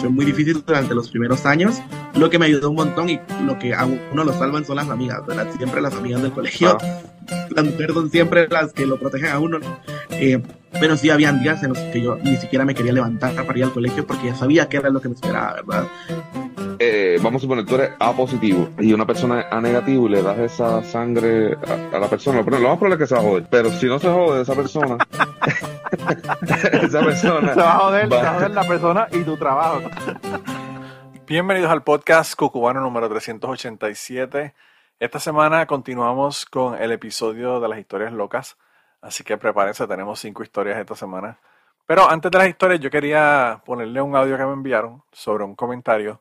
fue muy difícil durante los primeros años, lo que me ayudó un montón y lo que a uno lo salvan son las amigas, ¿verdad? Siempre las amigas del colegio. Las mujeres son siempre las que lo protegen a uno. Eh, pero sí habían días en los que yo ni siquiera me quería levantar para ir al colegio porque ya sabía que era lo que me esperaba, ¿verdad? Eh, vamos a suponer, tú eres A positivo y una persona A negativo y le das esa sangre a, la persona, pero lo más probable es que se va a joder. Pero si no se jode esa persona, esa persona. Se va a joder, se va a joder la persona y tu trabajo. Bienvenidos al podcast Cucubano número 387. Esta semana continuamos con el episodio de las historias locas. Así que prepárense, tenemos cinco historias esta semana. Pero antes de las historias, yo quería ponerle un audio que me enviaron sobre un comentario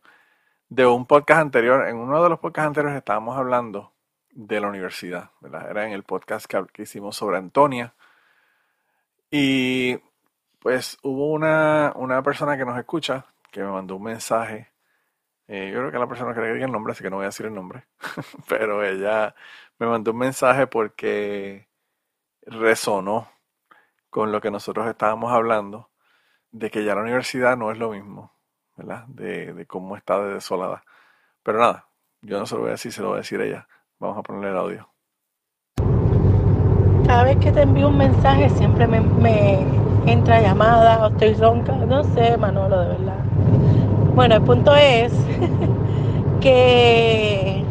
de un podcast anterior. En uno de los podcasts anteriores estábamos hablando de la universidad, ¿verdad? Era en el podcast que, hicimos sobre Antonia. Y pues hubo una, una, persona que nos escucha que me mandó un mensaje. Eh, yo creo que la persona que le el nombre, así que no voy a decir el nombre. Pero ella me mandó un mensaje porque resonó con lo que nosotros estábamos hablando, de que ya la universidad no es lo mismo, ¿verdad? De, cómo está de desolada. Pero nada, yo no se lo voy a decir, se lo voy a decir ella. Vamos a ponerle el audio. Cada vez que te envío un mensaje siempre me, me entra llamada o estoy ronca. No sé, Manolo, de verdad. Bueno, el punto es que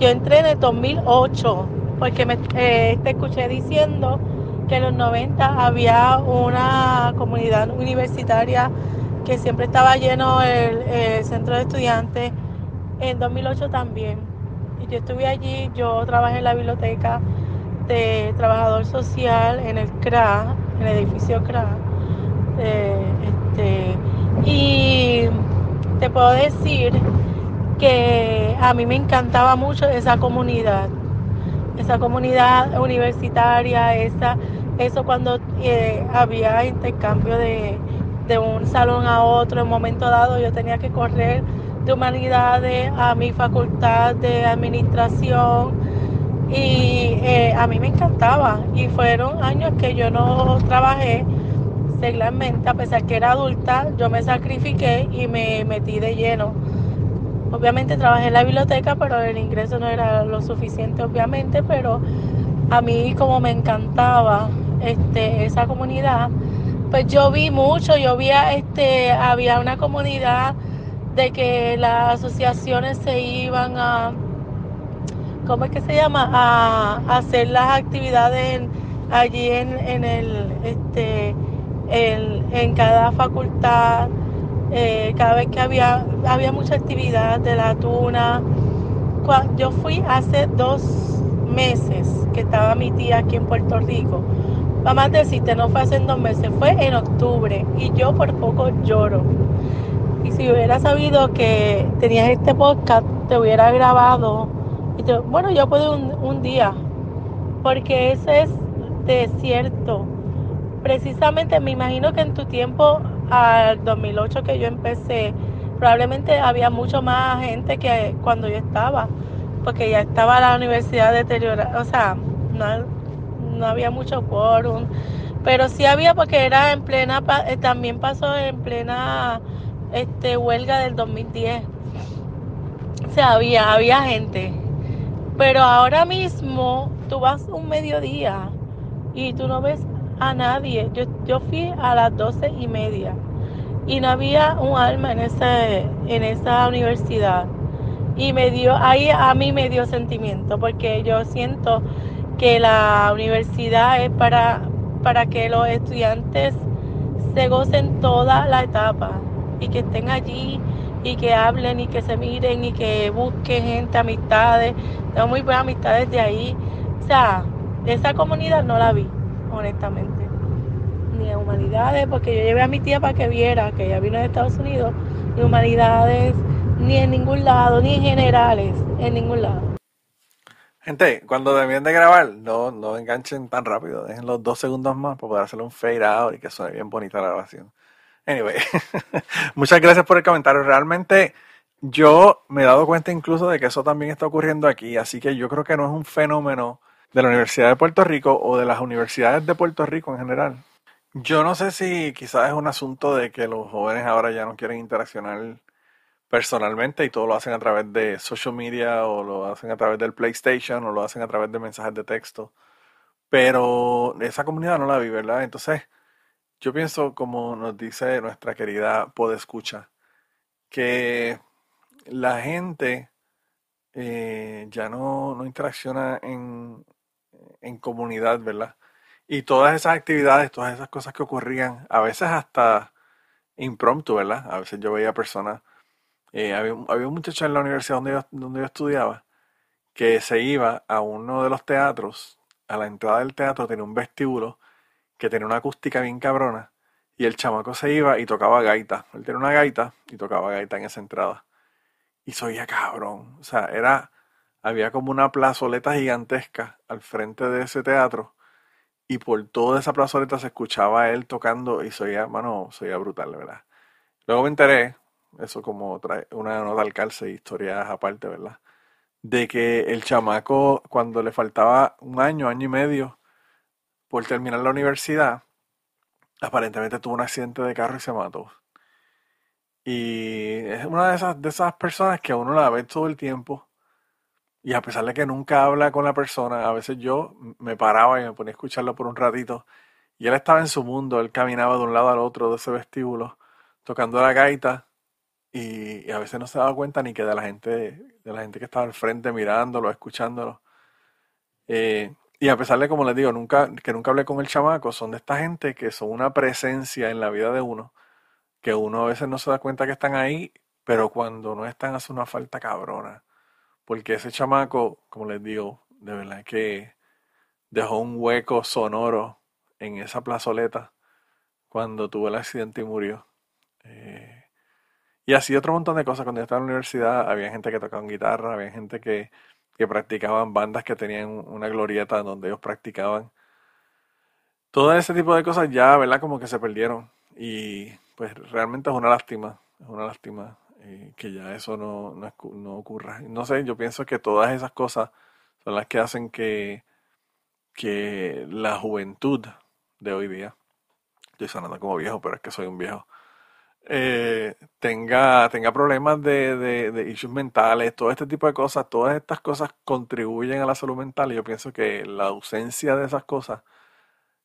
yo entré en el 2008 porque me, eh, te escuché diciendo que en los 90 había una comunidad universitaria que siempre estaba lleno el, centro de estudiantes. En 2008 también. Y yo estuve allí, yo trabajé en la biblioteca de trabajador social en el CRA, en el edificio CRA. Eh, este, y te puedo decir que a mí me encantaba mucho esa comunidad esa comunidad universitaria, esa, eso cuando eh, había intercambio de, un salón a otro, en un momento dado yo tenía que correr de humanidades a mi facultad de administración y eh, a mí me encantaba. Y fueron años que yo no trabajé seglarmente, a pesar que era adulta, yo me sacrifiqué y me metí de lleno. Obviamente trabajé en la biblioteca, pero el ingreso no era lo suficiente, obviamente, pero a mí como me encantaba este, esa comunidad, pues yo vi mucho, yo vi este, había una comunidad de que las asociaciones se iban a, ¿cómo es que se llama? A, hacer las actividades allí en, en el, este, en cada facultad eh, cada vez que había, había mucha actividad de la tuna. Yo fui hace dos meses que estaba mi tía aquí en Puerto Rico. A decirte, no fue hace dos meses, fue en octubre y yo por poco lloro. Y si hubiera sabido que tenías este podcast, te hubiera grabado. Y bueno, yo puedo un, día, porque ese es desierto. Precisamente me imagino que en tu tiempo al 2008 que yo empecé, probablemente había mucho más gente que cuando yo estaba, porque ya estaba la universidad deteriorada, o sea, no, había mucho quórum, pero sí había porque era en plena, eh, también pasó en plena este, huelga del 2010. O sea, había, había gente. Pero ahora mismo tú vas un mediodía y tú no ves a nadie. Yo, yo fui a las doce y media y no había un alma en, ese, en esa universidad. Y me dio, ahí a mí me dio sentimiento, porque yo siento que la universidad es para, para que los estudiantes se gocen toda la etapa y que estén allí y que hablen y que se miren y que busquen gente, amistades. Tengo muy buenas amistades de ahí. O sea, esa comunidad no la vi honestamente. Ni en humanidades, porque yo llevé a mi tía para que viera que ella vino de Estados Unidos, ni humanidades, ni en ningún lado, ni en generales, en ningún lado. Gente, cuando terminen de grabar, no, no enganchen tan rápido, dejen los dos segundos más para poder hacerle un fade out y que suene bien bonita la grabación. Anyway, muchas gracias por el comentario. Realmente yo me he dado cuenta incluso de que eso también está ocurriendo aquí, así que yo creo que no es un fenómeno de la Universidad de Puerto Rico o de las universidades de Puerto Rico en general. Yo no sé si quizás es un asunto de que los jóvenes ahora ya no quieren interaccionar personalmente y todo lo hacen a través de social media o lo hacen a través del PlayStation o lo hacen a través de mensajes de texto. Pero esa comunidad no la vi, ¿verdad? Entonces, yo pienso, como nos dice nuestra querida Podescucha, que la gente eh, ya no, no interacciona en, en comunidad, ¿verdad? Y todas esas actividades, todas esas cosas que ocurrían, a veces hasta impromptu, ¿verdad? A veces yo veía personas, eh, había, había, un muchacho en la universidad donde yo, donde yo estudiaba que se iba a uno de los teatros, a la entrada del teatro tenía un vestíbulo que tenía una acústica bien cabrona y el chamaco se iba y tocaba gaita. Él tenía una gaita y tocaba gaita en esa entrada. Y soy cabrón. O sea, era, había como una plazoleta gigantesca al frente de ese teatro y por toda esa plazoleta se escuchaba él tocando y soy mano, soy brutal, verdad. Luego me enteré, eso como trae una nota al calce, historias aparte, ¿verdad? De que el chamaco, cuando le faltaba un año, año y medio por terminar la universidad, aparentemente tuvo un accidente de carro y se mató. Y es una de esas, de esas personas que uno la ve todo el tiempo y a pesar de que nunca habla con la persona, a veces yo me paraba y me ponía a escucharlo por un ratito. Y él estaba en su mundo, él caminaba de un lado al otro de ese vestíbulo, tocando la gaita. Y, a veces no se daba cuenta ni que de la gente, de la gente que estaba al frente mirándolo, escuchándolo. Eh, y a pesar de, como les digo, nunca, que nunca hablé con el chamaco, son de esta gente que son una presencia en la vida de uno, que uno a veces no se da cuenta que están ahí, pero cuando no están hace una falta cabrona. Porque ese chamaco, como les digo, de verdad que dejó un hueco sonoro en esa plazoleta cuando tuvo el accidente y murió. Eh, y así otro montón de cosas. Cuando yo estaba en la universidad, había gente que tocaba guitarra, había gente que, que practicaban bandas que tenían una glorieta donde ellos practicaban. Todo ese tipo de cosas ya, ¿verdad? Como que se perdieron. Y pues realmente es una lástima. Es una lástima eh, que ya eso no, no, ocurra. No sé, yo pienso que todas esas cosas son las que hacen que, que la juventud de hoy día, estoy sonando como viejo, pero es que soy un viejo, eh, tenga, tenga problemas de, de, de issues mentales, todo este tipo de cosas, todas estas cosas contribuyen a la salud mental. Y yo pienso que la ausencia de esas cosas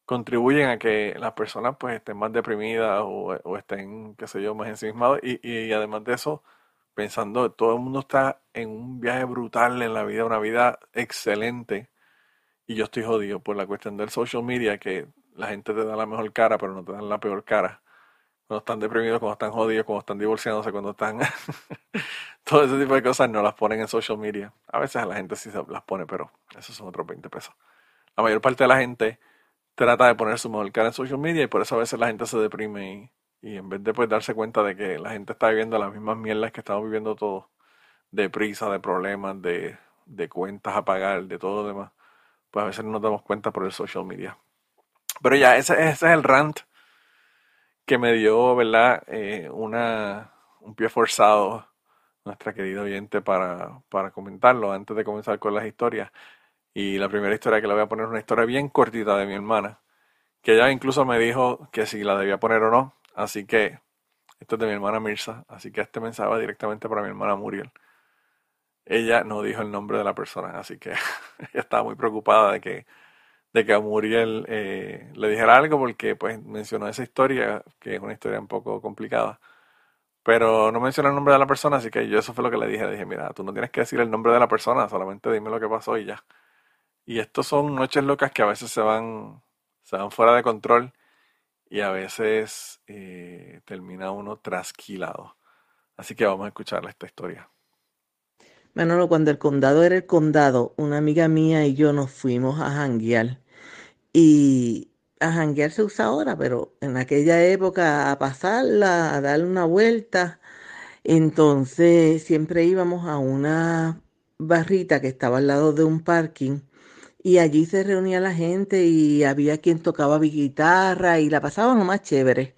contribuyen a que las personas pues estén más deprimidas o, estén, qué sé yo, más ensimismados y, y además de eso, pensando, todo el mundo está en un viaje brutal en la vida, una vida excelente. Y yo estoy jodido por la cuestión del social media que la gente te da la mejor cara pero no te dan la peor cara. Cuando están deprimidos, cuando están jodidos, cuando están divorciándose, cuando están... todo ese tipo de cosas no las ponen en social media. A veces a la gente sí las pone, pero esos son otros 20 pesos. La mayor parte de la gente trata de poner su mejor cara en social media y por eso a veces la gente se deprime y, en vez de pues darse cuenta de que la gente está viviendo las mismas mierdas que estamos viviendo todos, de prisa, de problemas, de, cuentas a pagar, de todo lo demás, pues a veces no nos damos cuenta por el social media. Pero ya, ese, ese es el rant que me dio, ¿verdad? Eh, una, un pie forzado nuestra querida oyente para, para comentarlo antes de comenzar con las historias. Y la primera historia que le voy a poner es una historia bien cortita de mi hermana, que ella incluso me dijo que si la debía poner o no. Así que esto es de mi hermana Mirza, así que este mensaje va directamente para mi hermana Muriel. Ella no dijo el nombre de la persona, así que ella estaba muy preocupada de que, de que a Muriel eh, le dijera algo porque pues mencionó esa historia, que es una historia un poco complicada. Pero no mencionó el nombre de la persona, así que yo eso fue lo que le dije. Le dije, mira, tú no tienes que decir el nombre de la persona, solamente dime lo que pasó y ya. Y estos son noches locas que a veces se van, se van fuera de control y a veces eh, termina uno trasquilado. Así que vamos a escuchar esta historia. Manolo, cuando el condado era el condado, una amiga mía y yo nos fuimos a janguear. Y a janguear se usa ahora, pero en aquella época a pasarla, a darle una vuelta. Entonces siempre íbamos a una barrita que estaba al lado de un parking y allí se reunía la gente y había quien tocaba guitarra y la pasaban más chévere.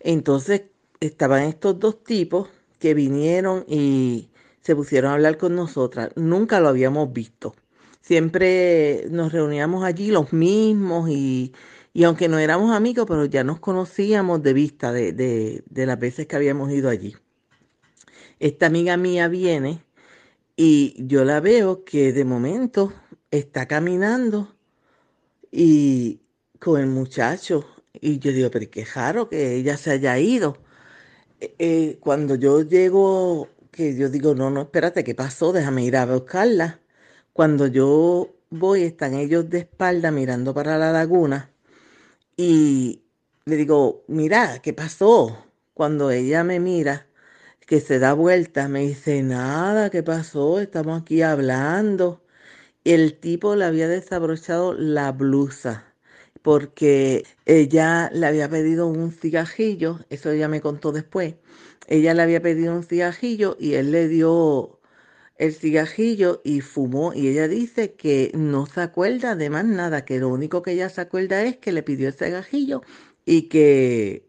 Entonces estaban estos dos tipos que vinieron y se pusieron a hablar con nosotras. Nunca lo habíamos visto. Siempre nos reuníamos allí los mismos y, Y aunque no éramos amigos, pero ya nos conocíamos de vista de, de, las veces que habíamos ido allí. Esta amiga mía viene y yo la veo que de momento está caminando y con el muchacho. Y yo digo, pero qué raro que ella se haya ido. Eh, eh, cuando yo llego, que yo digo, no, no, espérate, ¿qué pasó? Déjame ir a buscarla. Cuando yo voy, están ellos de espalda mirando para la laguna y le digo, mira, ¿qué pasó? Cuando ella me mira, que se da vuelta, me dice, nada, ¿qué pasó? Estamos aquí hablando. El tipo le había desabrochado la blusa porque ella le había pedido un cigajillo, eso ella me contó después. Ella le había pedido un cigajillo y él le dio el cigajillo y fumó. Y ella dice que no se acuerda de más nada, que lo único que ella se acuerda es que le pidió el cigajillo y que,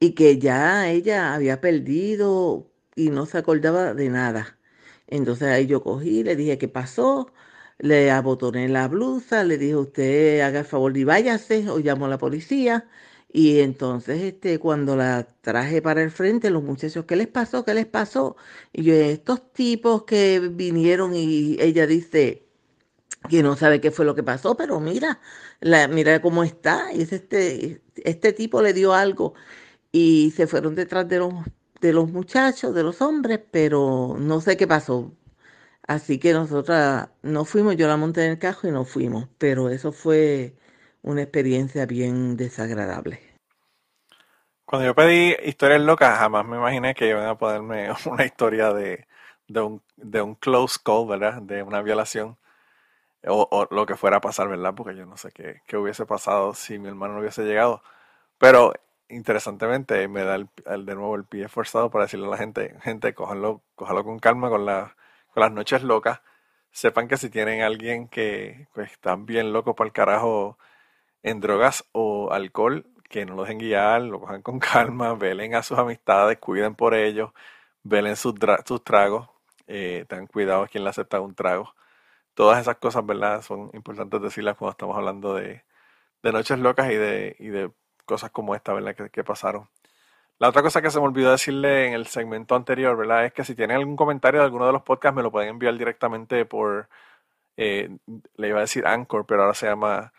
y que ya ella había perdido y no se acordaba de nada. Entonces ahí yo cogí, le dije, ¿qué pasó? le abotoné la blusa, le dije, usted haga el favor y váyase, o llamo a la policía. Y entonces, este, cuando la traje para el frente, los muchachos, ¿qué les pasó? ¿Qué les pasó? Y yo, estos tipos que vinieron y ella dice que no sabe qué fue lo que pasó, pero mira, la, mira cómo está. Y es este, este tipo le dio algo y se fueron detrás de los, de los muchachos, de los hombres, pero no sé qué pasó. Así que nosotras no fuimos, yo la monté en el cajo y no fuimos, pero eso fue una experiencia bien desagradable. Cuando yo pedí historias locas, jamás me imaginé que iban a ponerme una historia de, de, un, de un close call, ¿verdad? De una violación. O, lo que fuera a pasar, ¿verdad? Porque yo no sé qué, qué, hubiese pasado si mi hermano no hubiese llegado. Pero interesantemente me da el, de nuevo el pie forzado para decirle a la gente, gente, cójalo, cójalo con calma, con la las noches locas, sepan que si tienen alguien que pues, están bien loco para el carajo en drogas o alcohol, que no lo dejen guiar, lo cojan con calma, velen a sus amistades, cuiden por ellos, velen sus, sus tragos, eh, tengan cuidado a quien le acepta un trago. Todas esas cosas, ¿verdad? Son importantes decirlas cuando estamos hablando de, de noches locas y de, y de cosas como esta, ¿verdad? Que, que pasaron. La otra cosa que se me olvidó decirle en el segmento anterior, ¿verdad? Es que si tienen algún comentario de alguno de los podcasts, me lo pueden enviar directamente por, eh, le iba a decir Anchor, pero ahora se llama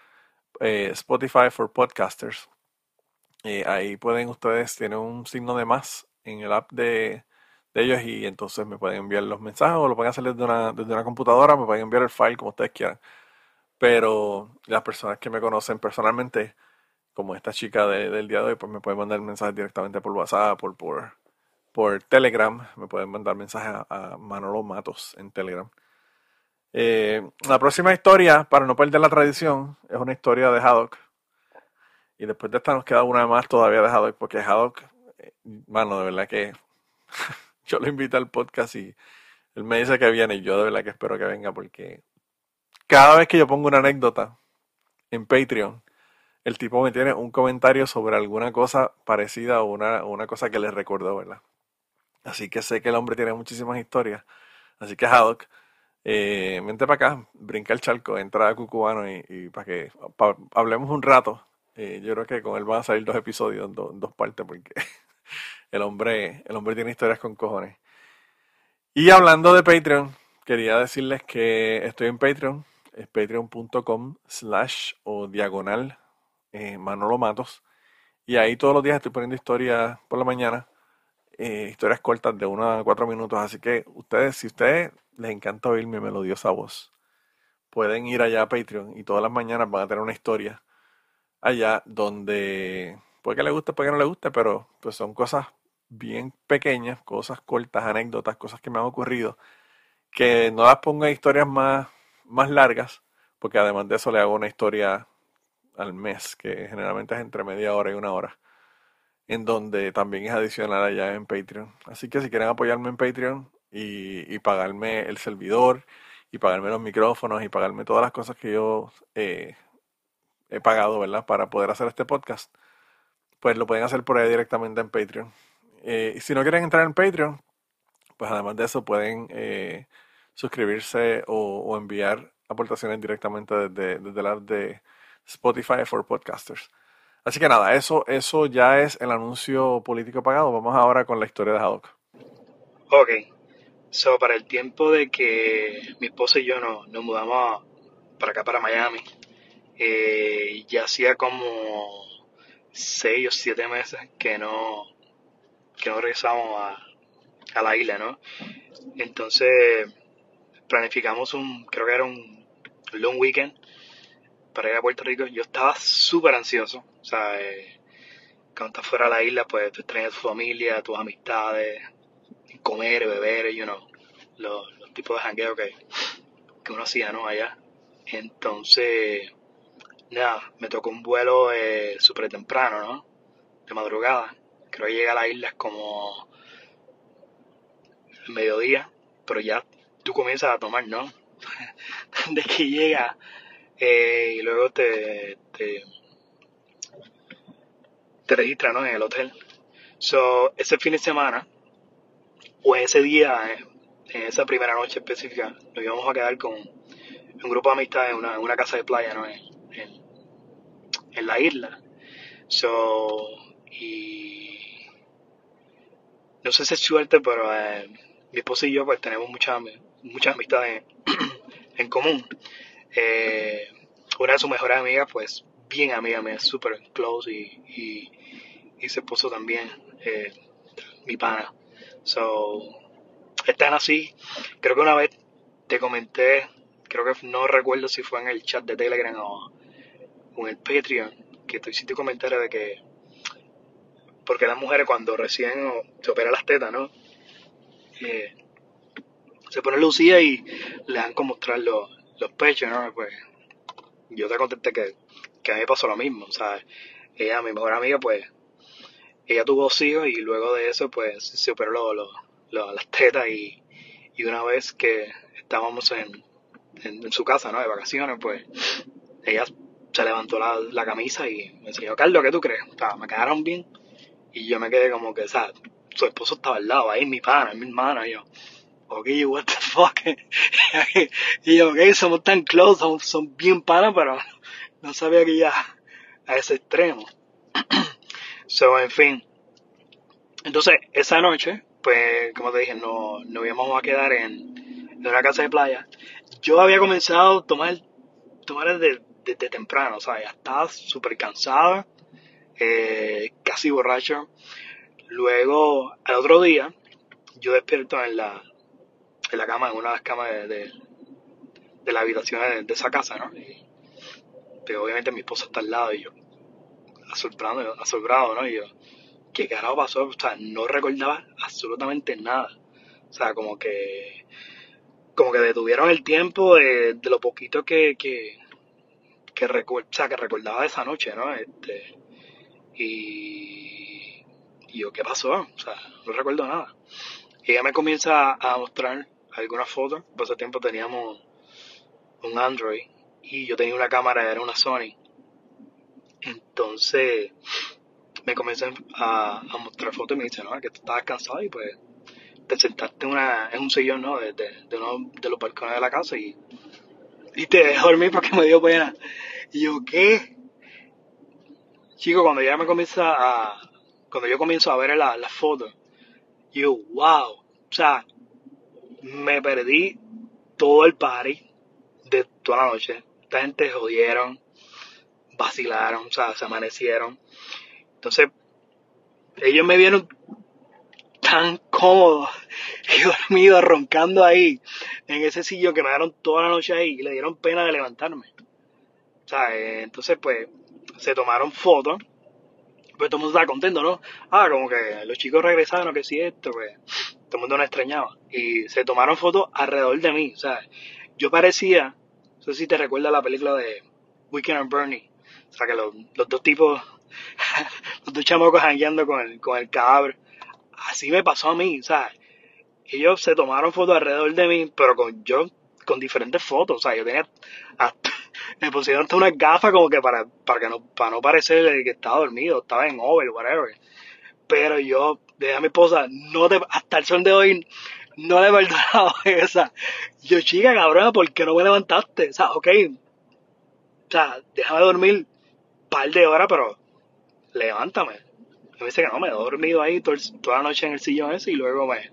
eh, Spotify for Podcasters. Eh, ahí pueden ustedes, tienen un signo de más en el app de, ellos y entonces me pueden enviar los mensajes o lo pueden hacer desde una, desde una computadora, me pueden enviar el file como ustedes quieran. Pero las personas que me conocen personalmente, como esta chica del día de hoy, pues me pueden mandar mensajes directamente por WhatsApp, por, por, por Telegram. Me pueden mandar mensajes a, Manolo Matos en Telegram. Eh, la próxima historia, para no perder la tradición, es una historia de Haddock. Y después de esta nos queda una más todavía de Haddock, porque Haddock, eh, mano, de verdad que yo lo invito al podcast y él me dice que viene y yo de verdad que espero que venga porque cada vez que yo pongo una anécdota en Patreon, el tipo me tiene un comentario sobre alguna cosa parecida o una, una cosa que le recordó, ¿verdad? Así que sé que el hombre tiene muchísimas historias. Así que Haddock, eh, vente para acá, brinca el charco, entra a Cucubano y, para que hablemos un rato. Eh, yo creo que con él van a salir dos episodios, dos partes, porque el hombre, el hombre tiene historias con cojones. Y hablando de Patreon, quería decirles que estoy en Patreon, es patreon.com slash o diagonal eh, Manolo Matos. Y ahí todos los días estoy poniendo historias por la mañana, eh, historias cortas de 1 a 4 minutos. Así que ustedes, si ustedes les encanta oír mi melodiosa voz, pueden ir allá a Patreon y todas las mañanas van a tener una historia allá donde puede que le guste, puede que no le guste, pero pues son cosas bien pequeñas, cosas cortas, anécdotas, cosas que me han ocurrido, que no las pongo en historias más, más largas, porque además de eso le hago una historia al mes, que generalmente es entre media hora y una hora, en donde también es adicional allá en Patreon. Así que si quieren apoyarme en Patreon y, pagarme el servidor, y pagarme los micrófonos, y pagarme todas las cosas que yo eh, he pagado, ¿verdad? Para poder hacer este podcast, pues lo pueden hacer por ahí directamente en Patreon. Eh, y si no quieren entrar en Patreon, pues además de eso pueden eh, suscribirse o, enviar aportaciones directamente desde, desde la de Spotify for Podcasters. Así que nada, eso, eso ya es el anuncio político pagado. Vamos ahora con la historia de Haddock. Ok, so para el tiempo de que mi esposa y yo nos, nos mudamos para acá, para Miami, eh, ya hacía como seis o siete meses que no, que no regresamos a, a la isla, ¿no? Entonces planificamos un, creo que era un long weekend para ir a Puerto Rico. Yo estaba súper ansioso, o sea, eh, cuando estás fuera de la isla, pues tú extrañas tu familia, tus amistades, comer, beber, you know, los, los tipos de jangueo que, que uno hacía, ¿no? Allá. Entonces, nada, me tocó un vuelo eh, súper temprano, ¿no? De madrugada. Creo que llegué a la isla como el mediodía, pero ya tú comienzas a tomar, ¿no? de que llega eh, y luego te, te, te registras, ¿no? En el hotel. So, ese fin de semana, o ese día, eh, en esa primera noche específica, nos íbamos a quedar con un grupo de amistades en una, casa de playa, ¿no? En, en, la isla. So, y no sé si es suerte, pero eh, mi esposa y yo pues tenemos muchas muchas amistades en común. Eh, una de sus mejores amigas, pues bien amiga mía, súper close y, y, y se puso también mi pana. So, están así. Creo que una vez te comenté, creo que no recuerdo si fue en el chat de Telegram o, o en el Patreon, que tú hiciste comentario de que, porque las mujeres cuando recién se operan las tetas, ¿no? Eh, se pone lucía y le dan como mostrar los, los pechos, ¿no? Pues yo te contesté que, que a mí me pasó lo mismo, o sea, ella, mi mejor amiga, pues, ella tuvo dos y luego de eso, pues, se operó lo, lo, las tetas y, y una vez que estábamos en, en, su casa, ¿no? De vacaciones, pues, ella se levantó la, la camisa y me enseñó, Carlos, ¿qué tú crees? O sea, me quedaron bien y yo me quedé como que, o sea, su esposo estaba al lado, ahí mi pana, mi hermana, y yo, ok, what the fuck. y yo, ok, somos tan close, somos, son bien panas, pero no sabía que ya a ese extremo. So, en fin. Entonces, esa noche, pues, como te dije, no, nos íbamos a quedar en, en una casa de playa. Yo había comenzado a tomar, tomar desde, desde temprano, sea, ya estaba súper cansada, eh, casi borracho. Luego, al otro día, yo despierto en la, en la cama, en una de las camas de, de, de la habitación de, de esa casa, ¿no? Pero obviamente mi esposa está al lado y yo, asombrado, asombrado, ¿no? Y yo, ¿qué carajo pasó? O sea, no recordaba absolutamente nada. O sea, como que, como que detuvieron el tiempo de, de lo poquito que, que, que, o sea, que recordaba de esa noche, ¿no? Este, y, y yo, ¿qué pasó? O sea, no recuerdo nada. Ella me comienza a mostrar algunas fotos. Por ese tiempo teníamos un Android y yo tenía una cámara, era una Sony. Entonces me comienza a, mostrar fotos y me dice, no, que tú estabas cansado y pues te sentaste en, una, en un sillón, ¿no? De, de, uno de los balcones de la casa y, y te dejé dormir porque me dio pena. Y yo, ¿qué? Chico, cuando ella me comienza a, cuando yo comienzo a ver la- las fotos, yo, wow, o sea, me perdí todo el party de toda la noche. Esta gente jodieron, vacilaron, o sea, se amanecieron. Entonces, ellos me vieron tan cómodo y dormido, roncando ahí, en ese sillón que me dieron toda la noche ahí y le dieron pena de levantarme. O sea, eh, entonces pues se tomaron fotos, pues todo el mundo estaba contento, ¿no? Ah, como que los chicos regresaron, que si esto, pues todo el mundo nos extrañaba. Y se tomaron fotos alrededor de mí, o sea, yo parecía, no sé si te recuerdas la película de Weekend and Bernie, o sea, que los, los dos tipos, los dos chamacos jangueando con el, con el cadáver. Así me pasó a mí, o sea, ellos se tomaron fotos alrededor de mí, pero con yo con diferentes fotos, o sea, yo tenía hasta, me pusieron hasta unas gafas como que para, para que no, para no parecer que estaba dormido, estaba en over, whatever. Pero yo, dije a mi esposa, no te, hasta el sol de hoy, no le he perdonado esa. Yo, chica, cabrona, ¿por qué no me levantaste? O sea, ok, o sea, déjame dormir par de horas, pero levántame. Me dice que no, me he dormido ahí toda la noche en el sillón ese y luego me,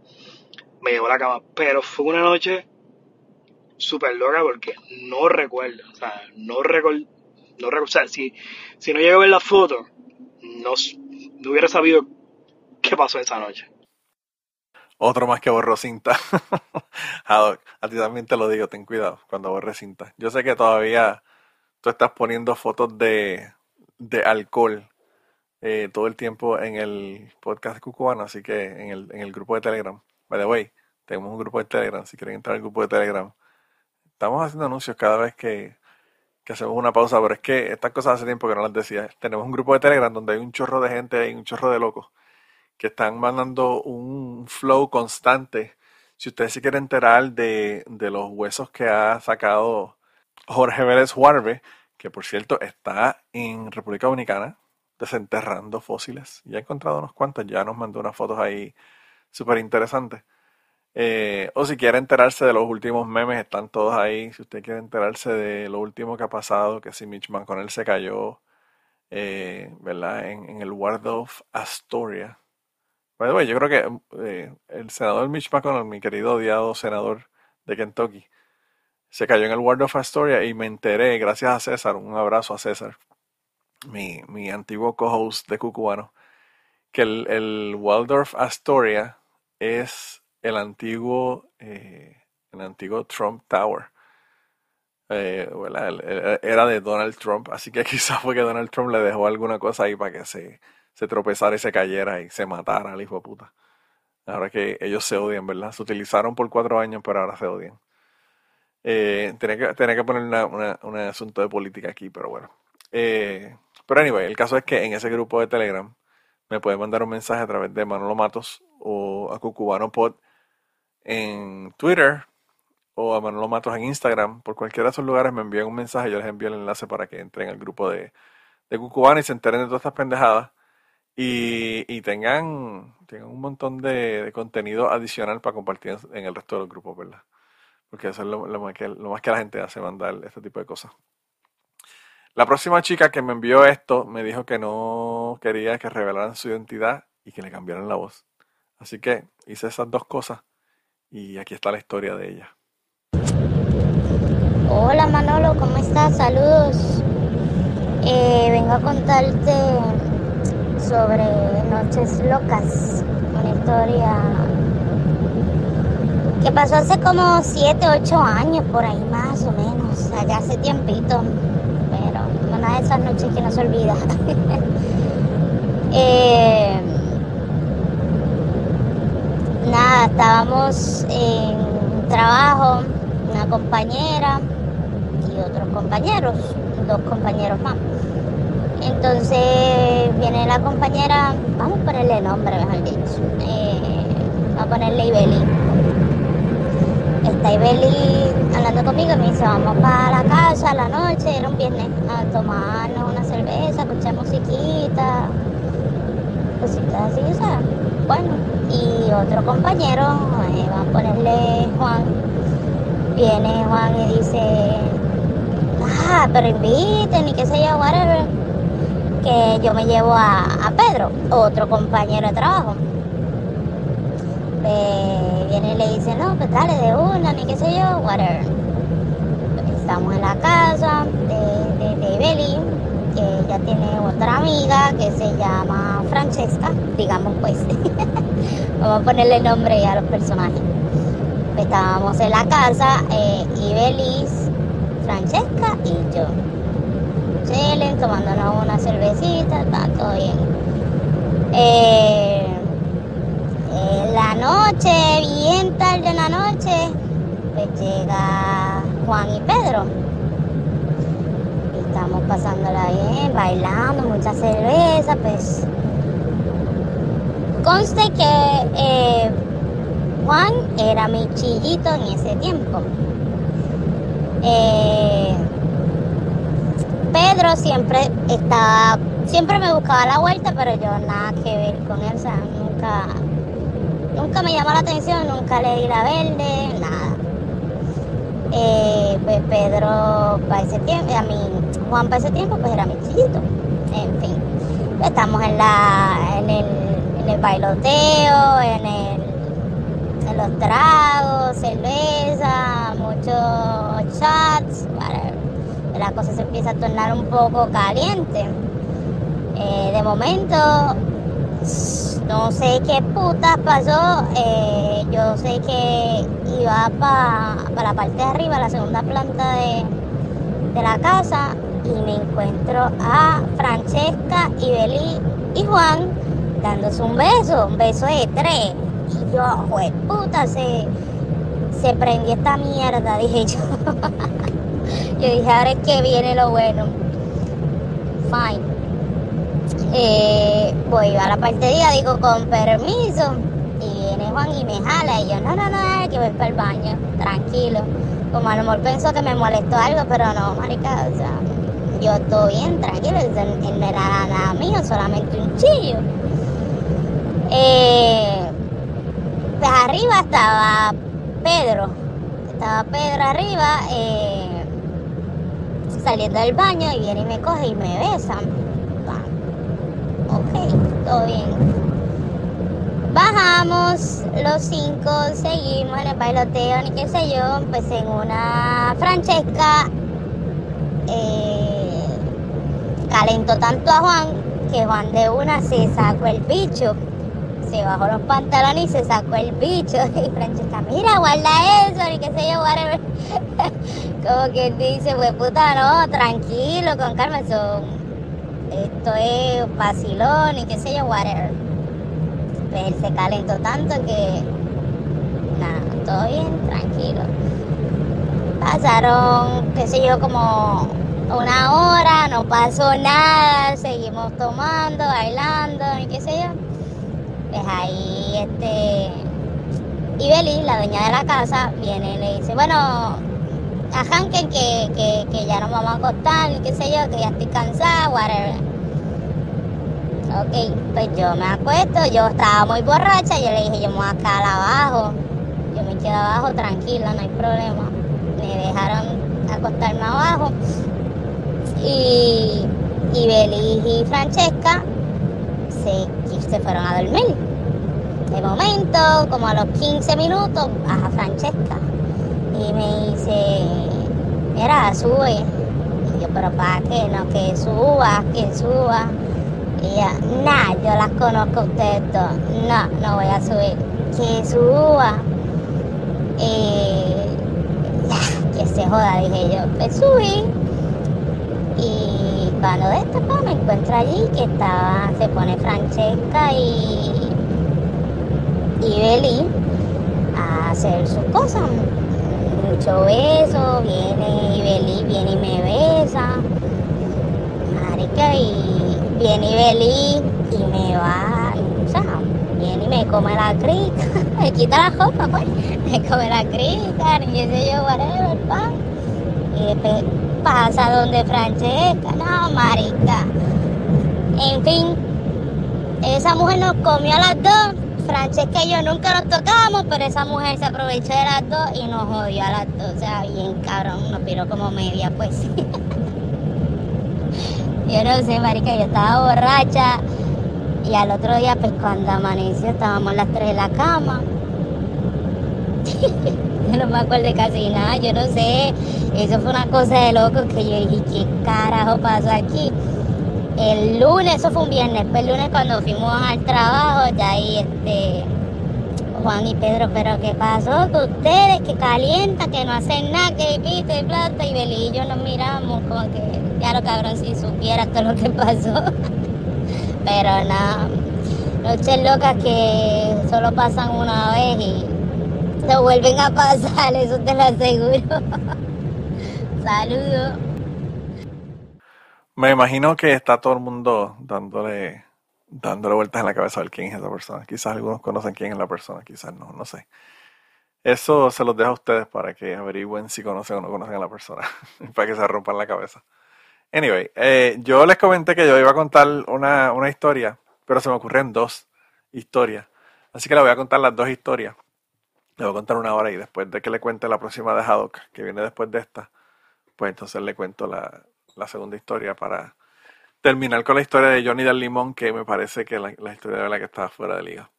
me llevó a la cama. Pero fue una noche súper loca porque no recuerdo, o sea, no recuerdo, no recuerdo, o sea, si, si no llego a ver la foto, no, no hubiera sabido qué pasó esa noche. Otro más que borró cinta. A ti también te lo digo, ten cuidado cuando borres cinta. Yo sé que todavía tú estás poniendo fotos de, de alcohol eh, todo el tiempo en el podcast cucubano, así que en el, en el grupo de Telegram. By the way, tenemos un grupo de Telegram, si quieren entrar al grupo de Telegram. Estamos haciendo anuncios cada vez que, que hacemos una pausa, pero es que estas cosas hace tiempo que no las decía. Tenemos un grupo de Telegram donde hay un chorro de gente, hay un chorro de locos que están mandando un flow constante. Si ustedes se quieren enterar de, de los huesos que ha sacado Jorge Vélez Juarbe, que por cierto está en República Dominicana desenterrando fósiles, ya ha encontrado unos cuantos, ya nos mandó unas fotos ahí súper interesantes. Eh, o si quiere enterarse de los últimos memes, están todos ahí. Si usted quiere enterarse de lo último que ha pasado, que si Mitch McConnell se cayó, eh, ¿verdad? En, en el Waldorf Astoria. Way, yo creo que eh, el senador Mitch McConnell, mi querido odiado senador de Kentucky, se cayó en el Waldorf Astoria y me enteré, gracias a César, un abrazo a César, mi, mi antiguo co-host de Cucubano, que el, el Waldorf Astoria es el antiguo, eh, el antiguo Trump Tower. Eh, Era de Donald Trump, así que quizás fue que Donald Trump le dejó alguna cosa ahí para que se, se tropezara y se cayera y se matara al hijo de puta. Ahora que ellos se odian, ¿verdad? Se utilizaron por cuatro años, pero ahora se odian. Eh, tenía que, tenía que poner una- una- un asunto de política aquí, pero bueno. Eh, pero anyway, el caso es que en ese grupo de Telegram me pueden mandar un mensaje a través de Manolo Matos o a Cucubano Pod en Twitter o a Manolo Matos en Instagram. Por cualquiera de esos lugares me envían un mensaje, yo les envío el enlace para que entren al grupo de, Cucubano y se enteren de todas estas pendejadas y, y tengan, un montón de contenido adicional para compartir en el resto de los grupos, ¿verdad? Porque eso es lo, más que, más que la gente hace, mandar este tipo de cosas. La próxima chica que me envió esto me dijo que no quería que revelaran su identidad y que le cambiaran la voz. Así que hice esas dos cosas y aquí está la historia de ella. Hola Manolo, ¿cómo estás? Saludos. Eh, vengo a contarte sobre Noches Locas, una historia que pasó hace como 7, 8 años, por ahí más o menos, allá hace tiempito, pero una de esas noches que no se olvida. Eh, nada, estábamos en trabajo, una compañera y otros compañeros, dos compañeros más. Entonces viene la compañera, vamos a ponerle nombre, mejor dicho, eh, vamos a ponerle Ibeli. Está Ibeli hablando conmigo y me dice, vamos para la casa a la noche, era un viernes, a tomarnos una cerveza, escuchar musiquita, cositas así, o sea, bueno. Y otro compañero, eh, vamos a ponerle Juan, viene Juan y dice, ah, pero inviten y qué sé yo, whatever, que yo me llevo a Pedro, otro compañero de trabajo. Eh, viene y le dice, no, pues dale de una, ni qué sé yo, whatever. Estamos en la casa de, de, de que ella tiene otra amiga que se llama Francesca, digamos pues. Vamos a ponerle nombre a los personajes. Estábamos en la casa, eh, Ibelis, Francesca y yo. Chilling, tomándonos una cervecita, está todo bien. Eh, en la noche, bien tarde en la noche, pues llega Juan y Pedro. Estamos pasándola bien, bailando, mucha cerveza, pues. Conste que eh, Juan era mi chillito en ese tiempo. Eh, Pedro siempre estaba, siempre me buscaba la vuelta, pero yo nada que ver con él, o sea, nunca, nunca me llamó la atención, nunca le di la verde, nada. Eh, pues Pedro para ese tiempo, a mí, Juan para ese tiempo, pues era mi chiquito. En fin, estamos en, la, en, el, en el bailoteo, en, el, en los tragos, cerveza, muchos whatever. la cosa se empieza a tornar un poco caliente. Eh, de momento, no sé qué putas pasó. eh, yo sé que iba para la parte de arriba, la segunda planta de, de la casa, y me encuentro a Francesca, Ibeli y Juan dándose un beso, un beso de tres. Y yo, pues puta, se, se prendió esta mierda, dije yo. yo dije, ahora es que viene lo bueno. Fine. Eh, voy a la partería, digo con permiso. Y viene Juan y me jala. Y yo, no, no, no, que voy para el baño, tranquilo. Como a lo mejor pensó que me molestó algo, pero no, marica, o sea, yo estoy bien, tranquilo. Él no era nada mío, solamente un chillo. Eh, pues arriba estaba Pedro. Estaba Pedro arriba, eh, saliendo del baño y viene y me coge y me besa. Todo bien. Bajamos los cinco, seguimos en el bailoteo, ni qué sé yo. Pues en una Francesca eh, calentó tanto a Juan que Juan de una se sacó el bicho. Se bajó los pantalones y se sacó el bicho. Y Francesca, mira, guarda eso, ni qué sé yo, whatever. Como que dice, pues puta, no, tranquilo, con calma, son esto es vacilón y qué sé yo, whatever. Pues él se calentó tanto que, nada, todo bien, tranquilo. Pasaron, qué sé yo, como una hora, no pasó nada, seguimos tomando, bailando y qué sé yo. Pues ahí, este, Ibeli, la dueña de la casa, viene y le dice, bueno, a Hanken que, que, que, ya nos vamos a acostar, qué sé yo, que ya estoy cansada, whatever. Ok, pues yo me acuesto, yo estaba muy borracha, yo le dije, yo me voy a quedar abajo, yo me quedo abajo tranquila, no hay problema. Me dejaron acostarme abajo y, y Belis y Francesca se, se fueron a dormir. De momento, como a los 15 minutos, baja Francesca y me dice, mira, sube. Y yo, pero para qué, no, que suba, que suba. Y ella, nah, yo las conozco a ustedes dos. No, no voy a subir. Que suba. Eh, que se joda, dije yo. Pues subí. Y cuando de esto pues, me encuentro allí que estaba, se pone Francesca y, y Beli a hacer sus cosas mucho beso, viene y Beli, viene y me besa, marica, y viene y Beli y me va, o sea, viene y me come la crica, me quita la ropa, pues, me come la crica, y sé yo, whatever, pa. Y después pasa donde Francesca, no, marica. En fin, esa mujer nos comió a las dos Francesca y yo nunca nos tocamos, pero esa mujer se aprovechó de las dos y nos odió a las dos. O sea, bien cabrón, nos piró como media pues. yo no sé, marica, yo estaba borracha y al otro día, pues cuando amaneció, estábamos las tres en la cama. yo no me acuerdo casi nada, yo no sé. Eso fue una cosa de loco que yo dije, ¿qué carajo pasó aquí? El lunes, eso fue un viernes, pues el lunes cuando fuimos al trabajo, ya ahí este Juan y Pedro, pero ¿qué pasó? Que ustedes, que calienta, que no hacen nada, que pito y plata, y Beli y yo nos miramos como que, ya lo cabrón, si supiera todo lo que pasó. pero nada, noches locas que solo pasan una vez y se vuelven a pasar, eso te lo aseguro. Saludos. Me imagino que está todo el mundo dándole, dándole vueltas en la cabeza a ver quién es esa persona. Quizás algunos conocen quién es la persona, quizás no, no sé. Eso se los dejo a ustedes para que averigüen si conocen o no conocen a la persona, para que se rompan la cabeza. Anyway, eh, yo les comenté que yo iba a contar una, una historia, pero se me ocurren dos historias. Así que les voy a contar las dos historias. Le voy a contar una hora y después de que le cuente la próxima de Haddock, que viene después de esta, pues entonces le cuento la, la segunda historia para terminar con la historia de Johnny del Limón, que me parece que la, la historia de la que está fuera de liga.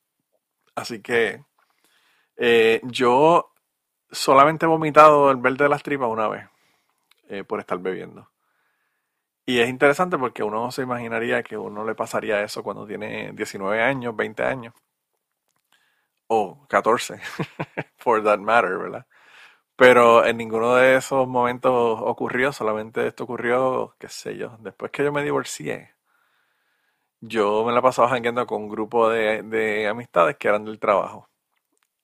Así que eh, yo solamente he vomitado el verde de las tripas una vez eh, por estar bebiendo. Y es interesante porque uno se imaginaría que uno le pasaría eso cuando tiene 19 años, 20 años. O 14, for that matter, ¿verdad? Pero en ninguno de esos momentos ocurrió, solamente esto ocurrió, qué sé yo, después que yo me divorcié. Yo me la pasaba jangueando con un grupo de, de amistades que eran del trabajo.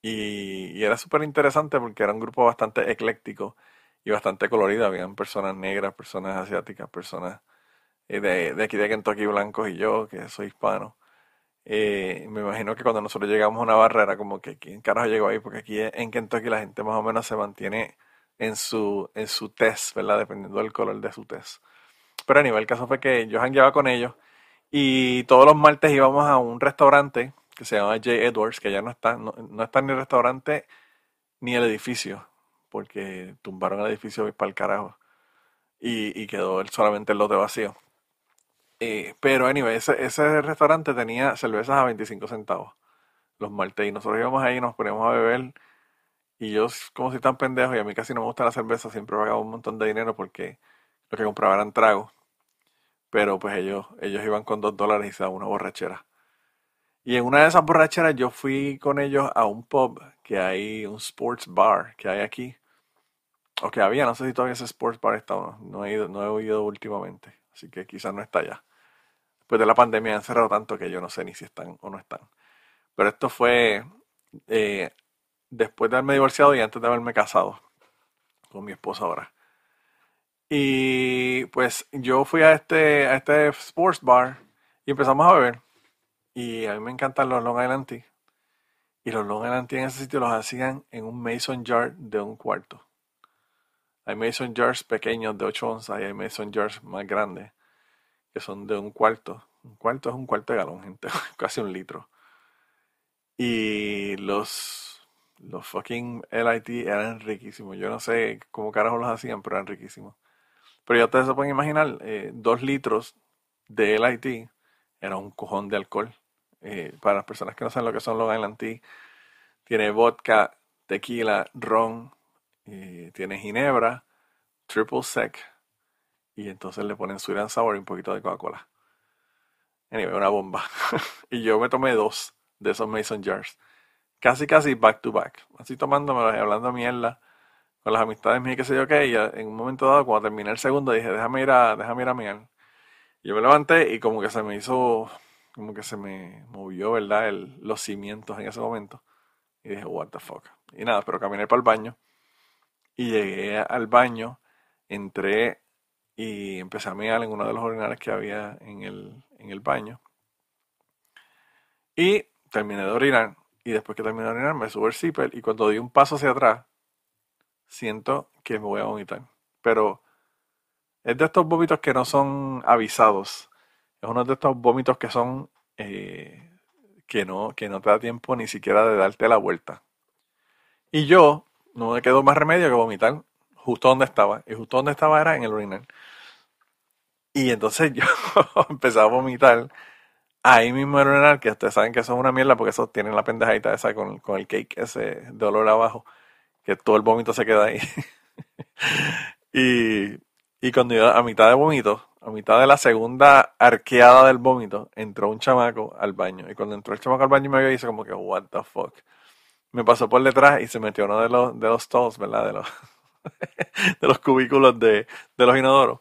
Y, era súper interesante porque era un grupo bastante ecléctico y bastante colorido. Habían personas negras, personas asiáticas, personas eh, de, de aquí de Kentucky blancos y yo, que soy hispano. Eh, me imagino que cuando nosotros llegamos a una barra era como que quién carajo llegó ahí, porque aquí en Kentucky la gente más o menos se mantiene en su, en su test, ¿verdad? Dependiendo del color de su test. Pero a nivel, el caso fue que yo jangueaba con ellos y todos los martes íbamos a un restaurante que se llama J. Edwards, que ya no está, no, no está ni el restaurante ni el edificio, porque tumbaron el edificio para el carajo y, y quedó solamente el lote vacío. Eh, pero, anyway, ese, ese restaurante tenía cervezas a 25 centavos los martes y nosotros íbamos ahí nos poníamos a beber y yo como si tan pendejo y a mí casi no me gusta la cerveza, siempre pagaba un montón de dinero porque lo que compraba eran tragos. Pero pues ellos, ellos iban con dos dólares y se una borrachera. Y en una de esas borracheras yo fui con ellos a un pub que hay, un sports bar que hay aquí. O que había, no sé si todavía ese sports bar está o no. No he, ido, no he oído últimamente. Así que quizás no está ya. Después de la pandemia han cerrado tanto que yo no sé ni si están o no están. Pero esto fue eh, después de haberme divorciado y antes de haberme casado con mi esposa ahora. Y pues yo fui a este, a este sports bar y empezamos a beber. Y a mí me encantan los Long Island Tea. Y los Long Island Tea en ese sitio los hacían en un mason jar de un cuarto. Hay mason jars pequeños de 8 onzas y hay mason jars más grandes que son de un cuarto. Un cuarto es un cuarto de galón, gente. Casi un litro. Y los, los fucking LIT eran riquísimos. Yo no sé cómo carajo los hacían, pero eran riquísimos. Pero ya ustedes se pueden imaginar, eh, dos litros de LIT era un cojón de alcohol. Eh, para las personas que no saben lo que son los Tea, tiene vodka, tequila, ron, eh, tiene ginebra, triple sec, y entonces le ponen sweet and sour y un poquito de Coca-Cola. Anyway, una bomba. y yo me tomé dos de esos mason jars. Casi, casi back to back. Así tomándomelo y hablando mierda con las amistades mías, que sé yo qué. Y en un momento dado, cuando terminé el segundo, dije, déjame ir a, déjame ir a mirar. Yo me levanté y como que se me hizo, como que se me movió, ¿verdad? Los cimientos en ese momento. Y dije, what the fuck. Y nada, pero caminé para el baño. Y llegué al baño, entré y empecé a mirar en uno de los orinales que había en el, en el baño. Y terminé de orinar. Y después que terminé de orinar, me subo el zipper. Y cuando di un paso hacia atrás, siento que me voy a vomitar. Pero es de estos vómitos que no son avisados. Es uno de estos vómitos que son eh, que, no, que no te da tiempo ni siquiera de darte la vuelta. Y yo no me quedó más remedio que vomitar justo donde estaba. Y justo donde estaba era en el urinal. Y entonces yo empecé a vomitar ahí mismo en el urinal, que ustedes saben que eso es una mierda porque eso tiene la pendejadita esa con, con el cake ese de olor abajo, que todo el vómito se queda ahí. y, y cuando yo a mitad de vómito, a mitad de la segunda arqueada del vómito, entró un chamaco al baño. Y cuando entró el chamaco al baño me vio y hizo como que, what the fuck. Me pasó por detrás y se metió uno de los, de los stalls, ¿verdad? De los, de los cubículos de, de los inodoros.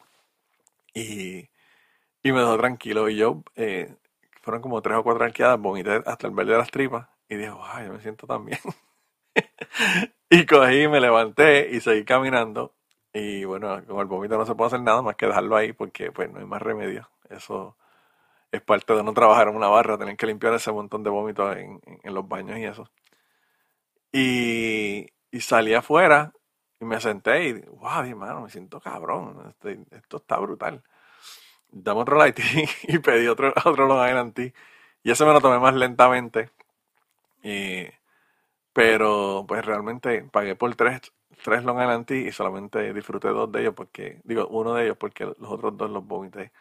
Y, y me dejó tranquilo. Y yo, eh, fueron como tres o cuatro arqueadas, vomité hasta el verde de las tripas. Y dije, ay, yo me siento tan bien. y cogí, me levanté y seguí caminando. Y bueno, con el vómito no se puede hacer nada más que dejarlo ahí porque pues no hay más remedio. Eso es parte de no trabajar en una barra, tener que limpiar ese montón de vómitos en, en los baños y eso. Y, y salí afuera y me senté y, wow, hermano, me siento cabrón. Este, esto está brutal. Dame otro light y pedí otro, otro Long Island. Y ese me lo tomé más lentamente. Y, Pero pues realmente pagué por tres, tres Long Island y solamente disfruté dos de ellos porque, digo, uno de ellos porque los otros dos los vomité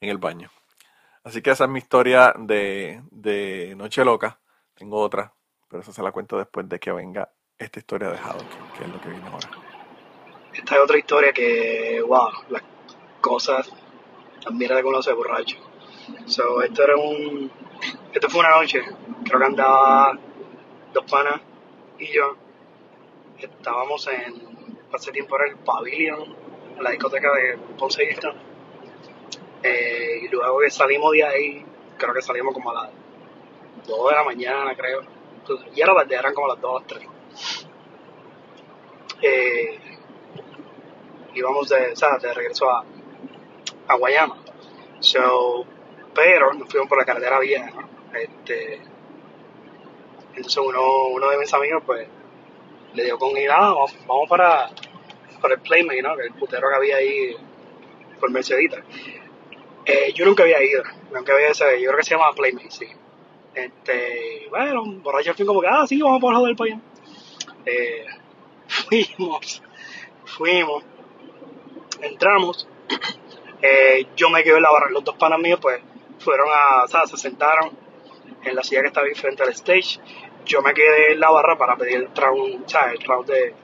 en el baño. Así que esa es mi historia de, de Noche Loca. Tengo otra, pero esa se la cuento después de que venga esta historia de Haddock, que es lo que viene ahora. Esta es otra historia que, wow, las cosas también de conocer borracho. So, esto era un. Esto fue una noche, creo que andaba dos panas y yo. Estábamos en. Hace tiempo era el Pavilion, en la discoteca de Ponce Eastern. Eh, y luego que salimos de ahí, creo que salimos como a las 2 de la mañana, creo. Entonces, y era tarde, eran como las 2 3. Eh, íbamos de, o sea, de regreso a, a Guayama. So, pero nos fuimos por la carretera vieja. Este, entonces uno, uno de mis amigos, pues, le dio con ir, ah, vamos, vamos para, para el Playmate, ¿no? El putero que había ahí por Mercedita. Eh, yo nunca había ido, nunca había ido, yo creo que se llama Playmate, sí. Este, bueno, borracho al fin como que, ah, sí, vamos por joder para. Eh, fuimos, fuimos, entramos, eh, yo me quedé en la barra, los dos panas míos pues fueron a, o sea, se sentaron en la silla que estaba ahí frente al stage, yo me quedé en la barra para pedir el round, o sea, el round de,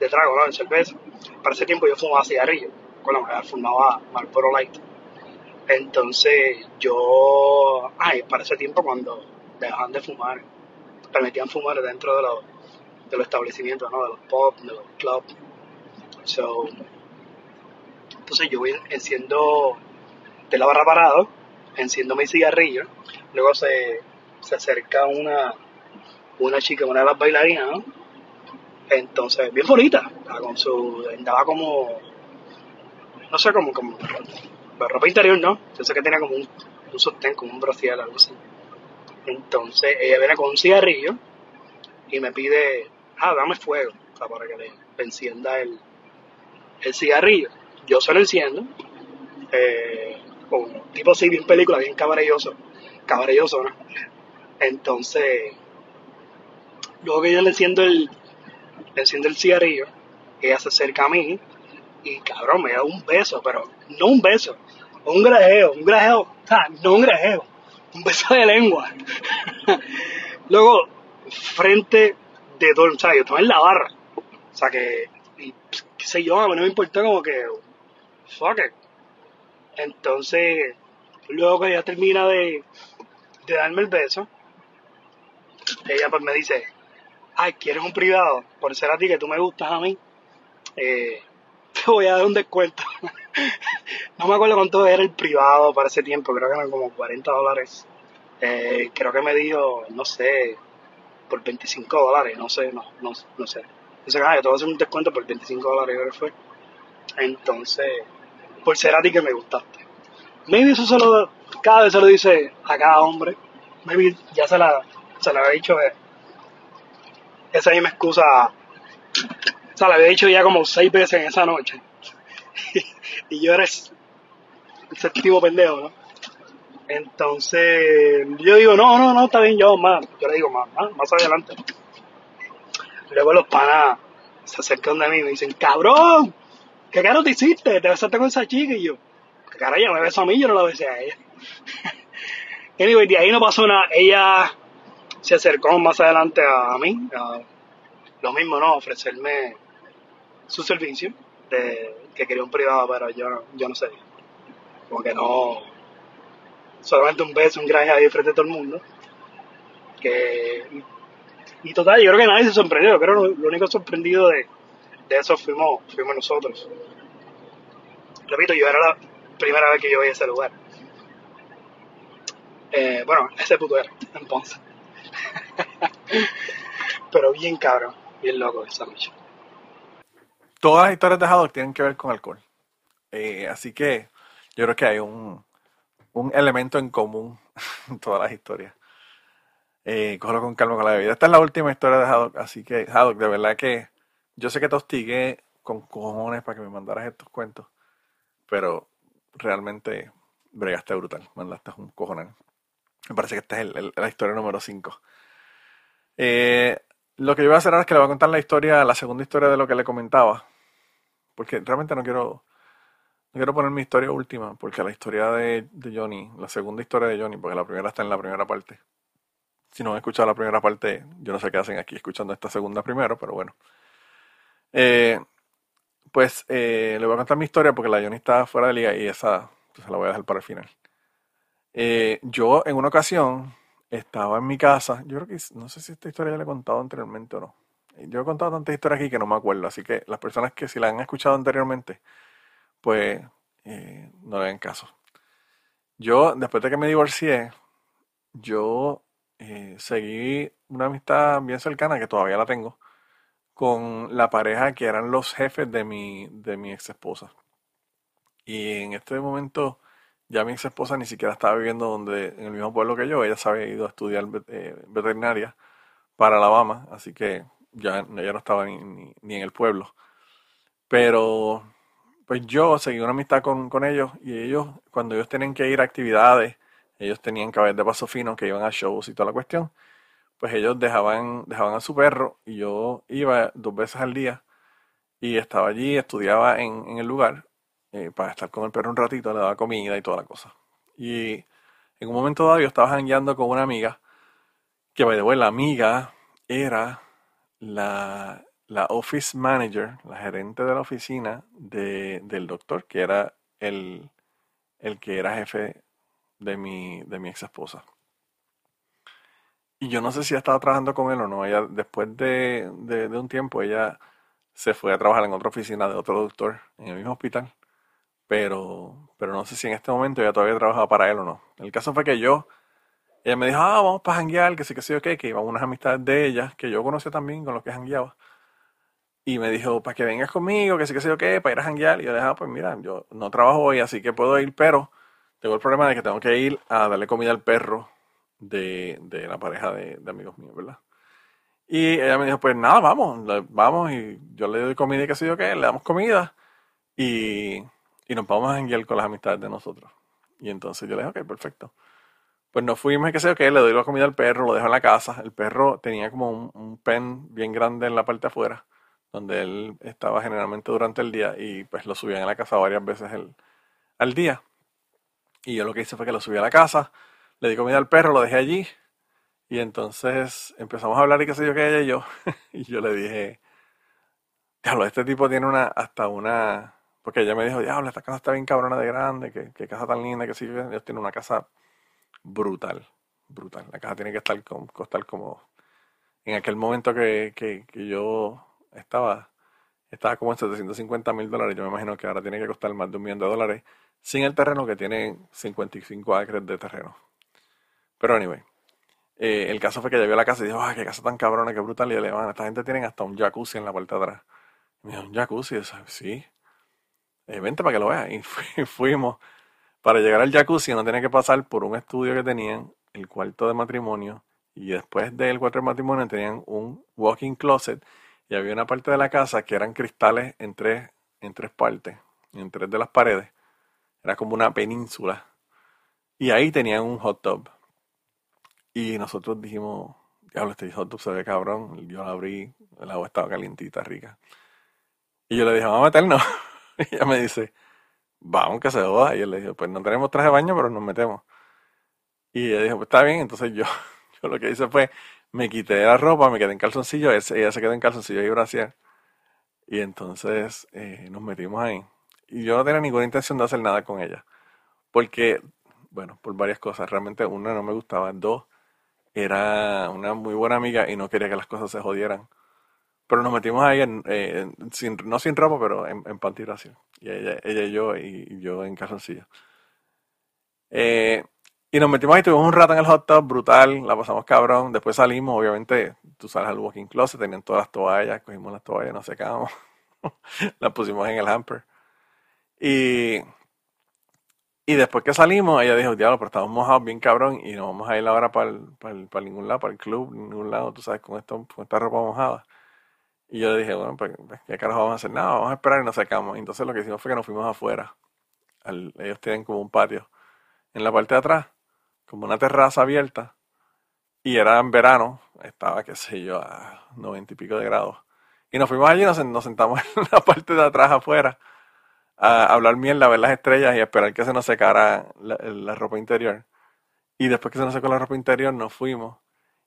de trago, ¿no? De cerveza. Para ese tiempo yo fumaba cigarrillo, con la fumaba Marlboro Light. Entonces yo, ay, para ese tiempo cuando dejaban de fumar, permitían fumar dentro de los, de los establecimientos, ¿no? De los pubs, de los clubs. So, entonces yo voy enciendo de la barra parado, enciendo mi cigarrillo, luego se, se acerca una, una chica, una de las bailarinas. Entonces, bien bonita, con su, andaba como, no sé, como, como, ropa interior, ¿no? Yo sé que tenía como un, un sostén, como un brocial, algo así. Entonces, ella viene con un cigarrillo y me pide, ah, dame fuego, para que le, encienda el, el cigarrillo. Yo se lo enciendo, eh, con tipo así, bien película, bien caballeroso, caballeroso, ¿no? Entonces, luego que yo le enciendo el, le enciendo el cigarrillo, ella se acerca a mí y cabrón, me da un beso, pero no un beso, un grajeo, un grajeo, o sea, no un grajeo, un beso de lengua. Luego, frente de todo, o sea, yo estaba en la barra, o sea que, y, qué sé yo, a mí no me importó como que, fuck it. Entonces, luego que ella termina de, de darme el beso, ella pues me dice, ay, ¿quieres un privado? Por ser a ti que tú me gustas a mí, eh, te voy a dar un descuento. no me acuerdo cuánto era el privado para ese tiempo, creo que eran como 40 dólares. Eh, creo que me dijo, no sé, por 25 dólares, no sé, no, no, no sé. Dice, ah, yo te voy a hacer un descuento por 25 dólares, creo fue. Entonces, por ser a ti que me gustaste. Maybe eso se lo, cada vez se lo dice a cada hombre. Maybe ya se la, se la había dicho eh, esa misma excusa. O sea, la había dicho ya como seis veces en esa noche. y yo era el séptimo pendejo, ¿no? Entonces, yo digo, no, no, no, está bien, yo más. Yo le digo, más, más, más adelante. Luego los panas se acercan de mí y me dicen, cabrón, ¿qué caro te hiciste? Te besaste con esa chica y yo, ¿qué cara ella me besó a mí? Yo no la besé a ella. anyway, de ahí no pasó nada. Ella se acercó más adelante a mí, lo mismo, ¿no? Ofrecerme su servicio, que quería un privado, pero yo, yo no sé. Como que no, solamente un beso, un graje ahí frente a todo el mundo. Que, y total, yo creo que nadie se sorprendió. Yo creo que lo, único sorprendido de, de eso fuimos, fuimos nosotros. Repito, yo era la primera vez que yo iba a ese lugar. Eh, bueno, ese puto era, en Ponce. Pero bien cabrón, bien loco esa noche. Todas las historias de Haddock tienen que ver con alcohol. Eh, así que yo creo que hay un, un elemento en común en todas las historias. Eh, cógelo con calma con la bebida. Esta es la última historia de Haddock, así que Haddock, de verdad que yo sé que te hostigué con cojones para que me mandaras estos cuentos, pero realmente bregaste brutal, mandaste un cojonal. Me parece que esta es el- la historia número 5. lo que yo voy a hacer ahora es que le voy a contar la historia, la segunda historia de lo que le comentaba. Porque realmente no quiero, quiero poner mi historia última, porque la historia de, Johnny, la segunda historia de Johnny, porque la primera está en la primera parte. Si no han escuchado la primera parte, yo no sé qué hacen aquí escuchando esta segunda primero, pero bueno. Eh, pues eh, le voy a contar mi historia porque la Johnny está fuera de liga y esa se la voy a dejar para el final. Eh, yo en una ocasión estaba en mi casa, yo creo que no sé si esta historia ya la he contado anteriormente o no. Yo he contado tantas historias aquí que no me acuerdo, así que las personas que si la han escuchado anteriormente, pues no le den caso. Yo, después de que me divorcié, yo seguí una amistad bien cercana, que todavía la tengo, con la pareja que eran los jefes de mi, de mi ex esposa. Y en este momento ya mi ex esposa ni siquiera estaba viviendo donde, en el mismo pueblo que yo, ella se había ido a estudiar eh, veterinaria para Alabama, así que ya ella no estaba ni, ni, en el pueblo. Pero pues yo seguí una amistad con, con, ellos y ellos, cuando ellos tenían que ir a actividades, ellos tenían que haber de paso fino, que iban a shows y toda la cuestión pues ellos dejaban, dejaban a su perro y yo iba dos veces al día y estaba allí, estudiaba en, el lugar eh, para estar con el perro un ratito, le daba comida y toda la cosa. Y en un momento dado yo estaba jangueando con una amiga, que by the way, la amiga era la, la office manager, la gerente de la oficina de, del doctor, que era el, el que era jefe de mi, de mi ex esposa. Y yo no sé si ha estado trabajando con él o no. Ella, después de, un tiempo, ella se fue a trabajar en otra oficina de otro doctor en el mismo hospital. Pero, pero no sé si en este momento ella todavía trabajaba para él o no. El caso fue que yo, ella me dijo, ah, vamos para janguear, que sí, que sí, ok, que iban unas amistades de ella, que yo conocía también con los que jangueaba. Y me dijo, para que vengas conmigo, que sí, que sí, ok, para ir a janguear. Y yo le dije, ah, pues mira, yo no trabajo hoy, así que puedo ir, pero tengo el problema de que tengo que ir a darle comida al perro de, de la pareja de, amigos míos, ¿verdad? Y ella me dijo, pues nada, vamos, vamos, y yo le doy comida y qué sé yo qué, le damos comida y, y nos vamos a enviar con las amistades de nosotros. Y entonces yo le dije, ok, perfecto. Pues nos fuimos qué sé yo qué, le doy la comida al perro, lo dejo en la casa. El perro tenía como un, pen bien grande en la parte de afuera, donde él estaba generalmente durante el día y pues lo subían a la casa varias veces el, al día. Y yo lo que hice fue que lo subí a la casa, le di comida al perro, lo dejé allí. Y entonces empezamos a hablar y qué sé yo qué ella y yo. y yo le dije, diablo, este tipo tiene una, hasta una, porque ella me dijo, diablo, esta casa está bien cabrona de grande, qué, casa tan linda, que sí, ellos tienen una casa brutal, brutal. La casa tiene que estar costar como, en aquel momento que, que yo estaba, estaba como en 750 mil dólares, yo me imagino que ahora tiene que costar más de un millón de dólares, sin el terreno que tiene 55 acres de terreno. Pero anyway, eh, el caso fue que llegué a la casa y dijo, ah, qué casa tan cabrona, qué brutal. Y le dije, esta gente tiene hasta un jacuzzi en la puerta de atrás. Me dijo, ¿un jacuzzi? Y yo, sí. Vente para que lo veas. Y fuimos. Para llegar al jacuzzi no tenía que pasar por un estudio que tenían, el cuarto de matrimonio. Y después del cuarto de matrimonio tenían un walking closet. Y había una parte de la casa que eran cristales en tres, en tres partes, en tres de las paredes. Era como una península. Y ahí tenían un hot tub. Y nosotros dijimos, diablo, este hot tub se ve cabrón. Yo la abrí, el agua estaba calientita, rica. Y yo le dije, vamos a meternos. y ella me dice, vamos que se joda. Y yo le dije, pues no tenemos traje de baño, pero nos metemos. Y ella dijo, pues está bien. Entonces yo, yo lo que hice fue, me quité la ropa, me quedé en calzoncillo, ella se quedó en calzoncillo y brasier. Y entonces eh, nos metimos ahí. Y yo no tenía ninguna intención de hacer nada con ella. Porque, bueno, por varias cosas. Realmente, una, no me gustaba. Dos, era una muy buena amiga y no quería que las cosas se jodieran. Pero nos metimos ahí, en, eh, sin, no sin ropa, pero en, en Y ella, ella y yo, y, yo en calzoncillo. Eh, y nos metimos ahí, tuvimos un rato en el hot tub, brutal, la pasamos cabrón. Después salimos, obviamente, tú sales al walking closet, tenían todas las toallas, cogimos las toallas, nos secamos, las pusimos en el hamper. Y y después que salimos, ella dijo, diablo, pero estamos mojados bien cabrón y no vamos a ir ahora para, para, para ningún lado, para el club, ningún lado, tú sabes, con, esto, con esta ropa mojada. Y yo dije, bueno, pues, pues, ¿qué carajo vamos a hacer? Nada, vamos a esperar y nos sacamos. entonces lo que hicimos fue que nos fuimos afuera. ellos tienen como un patio en la parte de atrás, como una terraza abierta. Y era en verano, estaba, qué sé yo, a noventa y pico de grados. Y nos fuimos allí, nos, nos sentamos en la parte de atrás afuera a hablar mierda, a ver las estrellas y esperar que se nos secara la, ropa interior. Y después que se nos secó la ropa interior, nos fuimos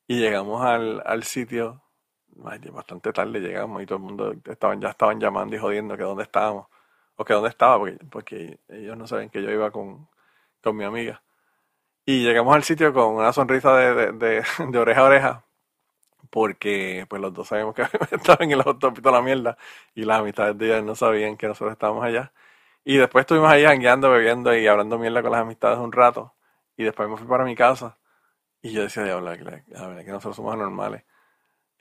y llegamos al, sitio. Bastante tarde llegamos y todo el mundo estaban, ya estaban llamando y jodiendo que dónde estábamos. O que dónde estaba, porque, porque ellos no saben que yo iba con, con mi amiga. Y llegamos al sitio con una sonrisa de, oreja a oreja, porque pues los dos sabíamos que estaban en el toda la mierda, y las amistades de ellos no sabían que nosotros estábamos allá. Y después estuvimos ahí jangueando, bebiendo y hablando mierda con las amistades un rato. Y después me fui para mi casa. Y yo decía, diablo, la- que nosotros somos anormales.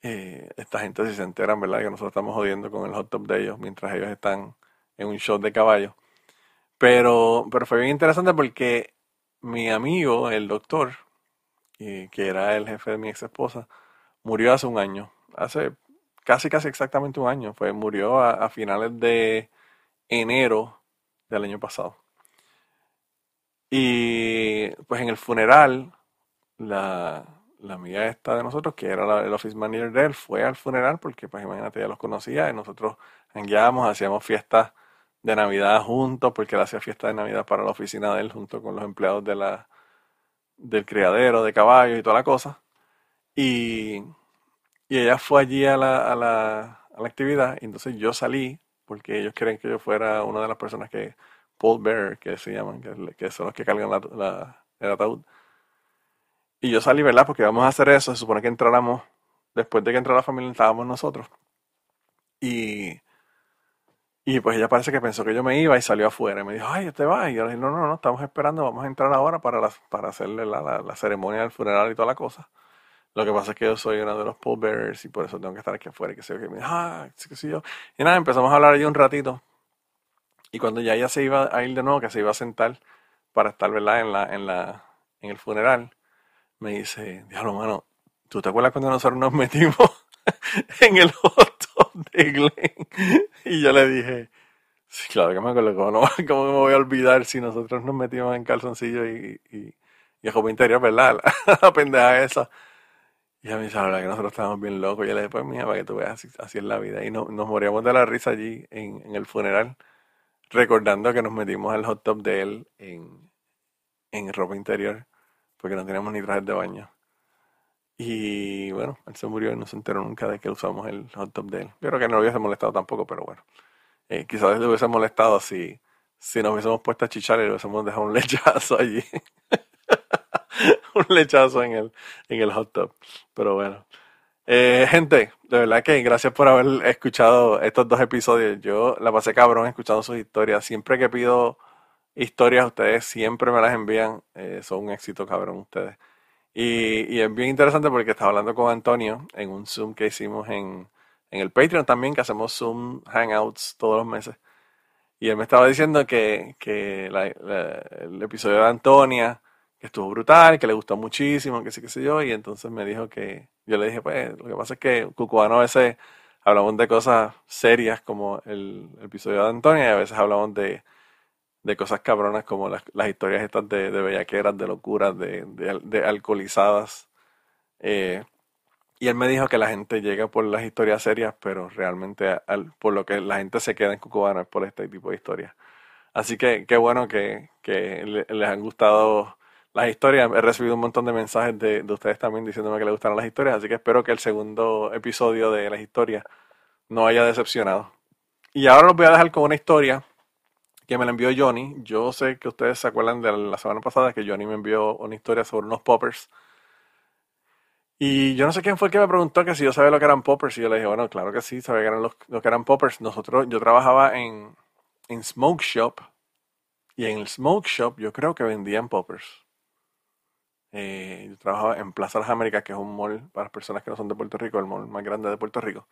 Eh, esta gente si se enteran, ¿verdad? Que nosotros estamos jodiendo con el hot tub de ellos mientras ellos están en un show de caballo. Pero, pero fue bien interesante porque mi amigo, el doctor, eh, que era el jefe de mi ex esposa, murió hace un año. Hace casi, casi exactamente un año. Fue, murió a, a finales de enero del año pasado. Y pues en el funeral, la, la amiga esta de nosotros, que era la- el office manager de él, fue al funeral porque pues imagínate, ya los conocía y nosotros hangueábamos, hacíamos fiestas de Navidad juntos, porque él hacía fiesta de Navidad para la oficina de él junto con los empleados de la, del criadero de caballos y toda la cosa. Y, y ella fue allí a la, a la, a la actividad y entonces yo salí porque ellos quieren que yo fuera una de las personas que, Paul Bearer, que se llaman, que, que son los que cargan la, la- el ataúd. Y yo salí, ¿verdad? Porque vamos a hacer eso. Se supone que entráramos, después de que entrara la familia, estábamos nosotros. Y, y pues ella parece que pensó que yo me iba y salió afuera. Y me dijo, ay, ¿te vas? Y yo le dije, no, no, no, estamos esperando, vamos a entrar ahora para, las- para hacerle la, la- la ceremonia del funeral y toda la cosa. Lo que pasa es que yo soy uno de los Paul Bearers y por eso tengo que estar aquí afuera. Y que sé yo, que me dijo, ah, que sí, yo. Y nada, empezamos a hablar allí un ratito. Y cuando ya ella se iba a ir de nuevo, que se iba a sentar para estar, ¿verdad? En la, en la, en el funeral, me dice, diablo, mano, ¿tú te acuerdas cuando nosotros nos metimos en el de? Y yo le dije, sí, claro que me acuerdo, ¿cómo, cómo me voy a olvidar si nosotros nos metimos en calzoncillo y, y, ropa interior, ¿verdad? La, pendeja esa. Y ella me dice, la verdad que nosotros estábamos bien locos. Y yo le dije, pues mira, para que tú veas, así, así es la vida. Y no- nos moríamos de la risa allí en, el funeral, recordando que nos metimos al hot tub de él en, en ropa interior, porque no teníamos ni trajes de baño. Y bueno, él se murió y no se enteró nunca de que usamos el hot tub de él. Yo creo que no lo hubiese molestado tampoco, pero bueno. Eh, quizás le hubiese molestado si, si nos hubiésemos puesto a chichar y le hubiésemos dejado un lechazo allí. un lechazo en el, en el hot tub. Pero bueno. Eh, gente, de verdad que gracias por haber escuchado estos dos episodios. Yo la pasé cabrón escuchando sus historias. Siempre que pido historias, ustedes siempre me las envían. Eh, son un éxito, cabrón, ustedes. Y, y es bien interesante porque estaba hablando con Antonio en un Zoom que hicimos en, en el Patreon también, que hacemos Zoom Hangouts todos los meses. Y él me estaba diciendo que, que el episodio de Antonia, que estuvo brutal, que le gustó muchísimo, que sí, que sé yo. Y entonces me dijo que, yo le dije, pues, lo que pasa es que Cucubano a veces hablamos de cosas serias como el, episodio de Antonia y a veces hablamos de, de cosas cabronas como las, las historias estas de, de bellaqueras, de locuras, de, de, de alcoholizadas. Eh, y él me dijo que la gente llega por las historias serias, pero realmente al- por lo que la gente se queda en Cucubano es por este tipo de historias. Así que qué bueno que, que le- les han gustado las historias. He recibido un montón de mensajes de, de ustedes también diciéndome que les gustaron las historias, así que espero que el segundo episodio de las historias no haya decepcionado. Y ahora los voy a dejar con una historia que me la envió Johnny. Yo sé que ustedes se acuerdan de la semana pasada que Johnny me envió una historia sobre unos poppers. Y yo no sé quién fue el que me preguntó que si yo sabía lo que eran poppers. Y yo le dije, bueno, claro que sí, sabía que eran los, lo que eran poppers. Nosotros, yo trabajaba en, en Smoke Shop. Y en el Smoke Shop yo creo que vendían poppers. Eh, yo trabajaba en Plaza Las Américas, que es un mall para las personas que no son de Puerto Rico, el mall más grande de Puerto Rico.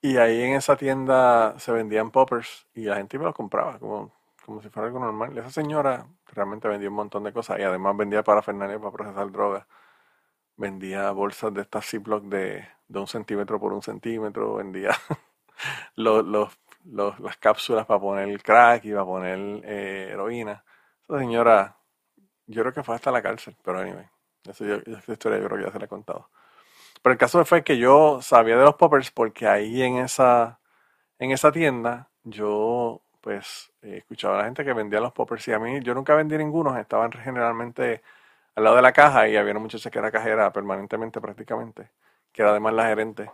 Y ahí en esa tienda se vendían poppers y la gente me los compraba como, como si fuera algo normal. Esa señora realmente vendía un montón de cosas y además vendía parafernalia para procesar drogas. Vendía bolsas de estas Ziploc de, de un centímetro por un centímetro. Vendía los, los, las cápsulas para poner crack y para poner eh, heroína. Esa señora, yo creo que fue hasta la cárcel, pero anyway, eso historia yo creo que ya se la he contado. Pero el caso fue que yo sabía de los poppers porque ahí en esa, en esa tienda yo pues eh, escuchaba a la gente que vendía los poppers y a mí yo nunca vendí ninguno, estaban generalmente al lado de la caja y había una muchacha que era cajera permanentemente prácticamente, que era además la gerente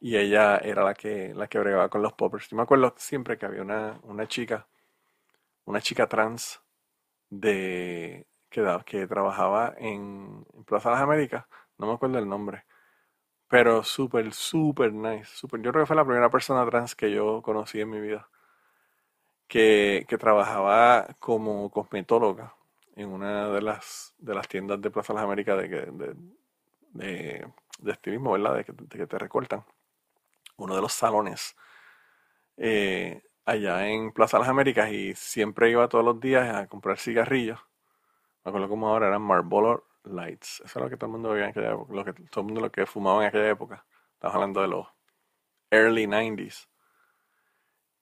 y ella era la que, la que bregaba con los poppers. Yo me acuerdo siempre que había una, una chica, una chica trans de que, que trabajaba en, Plaza de las Américas, no me acuerdo el nombre, pero súper, súper nice. Super, yo creo que fue la primera persona trans que yo conocí en mi vida, que, que trabajaba como cosmetóloga en una de las, de las tiendas de Plaza de las Américas de, de, de, de estilismo, ¿verdad? De que, te recortan. Uno de los salones eh, allá en Plaza de las Américas y siempre iba todos los días a comprar cigarrillos. Me acuerdo como ahora eran Marlboro Lights. Eso era lo que todo el mundo veía en aquella época, lo que, todo el mundo lo que fumaba en aquella época. Estamos hablando de los early 90s.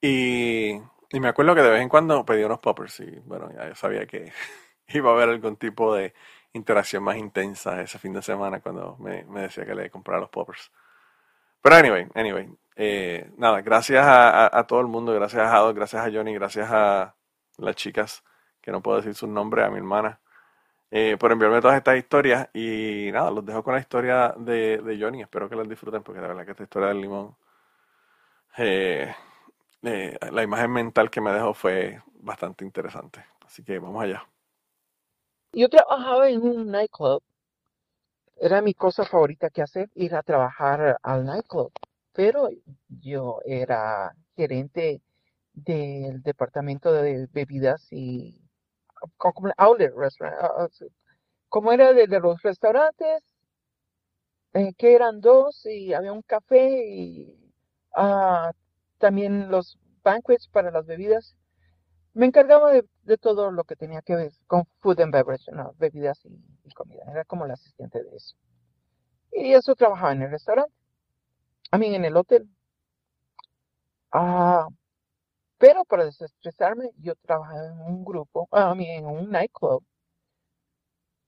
Y, y me acuerdo que de vez en cuando pedía unos poppers y bueno, ya yo sabía que iba a haber algún tipo de interacción más intensa ese fin de semana cuando me, decía que le comprara los poppers. Pero anyway, anyway, eh, nada, gracias a, todo el mundo, gracias a Jado, gracias a Johnny, gracias a las chicas, que no puedo decir su nombre, a mi hermana, eh, por enviarme todas estas historias. Y nada, los dejo con la historia de, Johnny, espero que las disfruten porque la verdad que esta historia del limón, eh, la imagen mental que me dejó fue bastante interesante. Así que vamos allá. Yo trabajaba en un nightclub. Era mi cosa favorita que hacer, ir a trabajar al nightclub. Pero yo era gerente del departamento de bebidas y como outlet restaurant, ah, ah, como era de, los restaurantes, eh, que eran dos y había un café y ah, también los banquets para las bebidas me encargaba de, todo lo que tenía que ver con food and beverage, bebidas y, comida. Era como el asistente de eso. Y eso trabajaba en el restaurante. A mí en el hotel. Ah, pero para desestresarme, yo trabajaba en un grupo, a mí en un nightclub,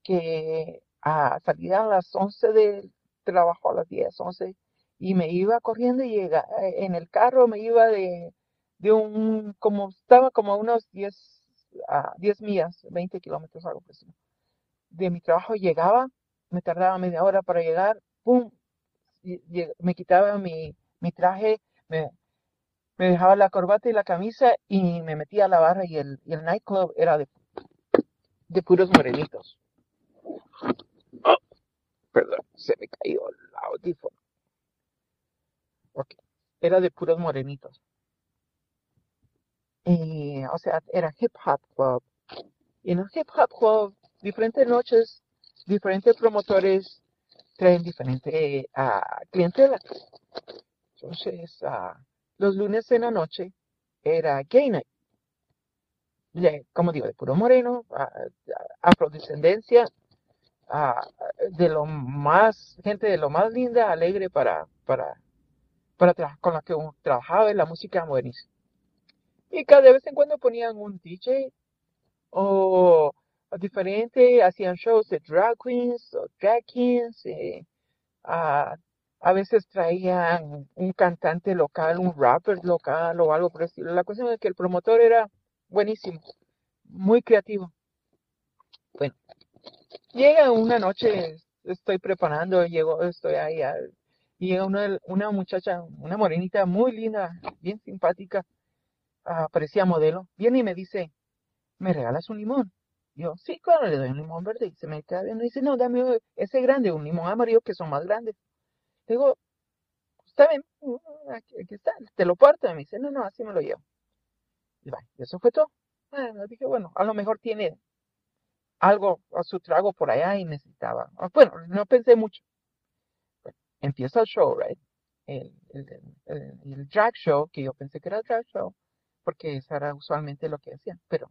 que a salía a las 11 del trabajo, a las 10, 11, y me iba corriendo y llega, en el carro me iba de de un, como estaba como a unos 10, a 10 millas, 20 kilómetros, algo así. De mi trabajo llegaba, me tardaba media hora para llegar, ¡pum! me quitaba mi, mi traje, me, me, dejaba la corbata y la camisa y me metía a la barra y el, el nightclub era de, de puros morenitos. Oh, perdón, se me cayó el audífono. Okay. Era de puros morenitos. O sea, era hip hop club. Y en hip hop club, diferentes noches, diferentes promotores traen diferente uh, clientela. Entonces, uh, los lunes en la noche era gay night. como digo, de puro moreno, uh, afrodescendencia, de lo más, gente de lo más linda, alegre para, para, para con la que trabajaba en la música buenísima. Y cada vez en cuando ponían un DJ o, diferente, hacían shows de drag queens o drag kings. Eh, a, veces traían un cantante local, un rapper local o algo por el estilo. La cuestión es que el promotor era buenísimo, muy creativo. Bueno, llega una noche, estoy preparando, llego, estoy ahí, y llega una, una muchacha, una morenita muy linda, bien simpática, parecía modelo, viene y me dice, ¿me regalas un limón? Yo, sí, claro, le doy un limón verde. Y se me queda viendo dice, no, dame ese grande, un limón amarillo que son más grandes. Digo, está bien, mm, aquí, está, te lo parto. Me dice, no, no, así me lo llevo. Y eso fue todo. Bueno, dije, bueno, a lo mejor tiene algo a su trago por allá y necesitaba. Ah, bueno, no pensé mucho. empieza el show, right? El, el, drag show, que yo pensé que era el drag show, porque eso era usualmente lo que hacían, pero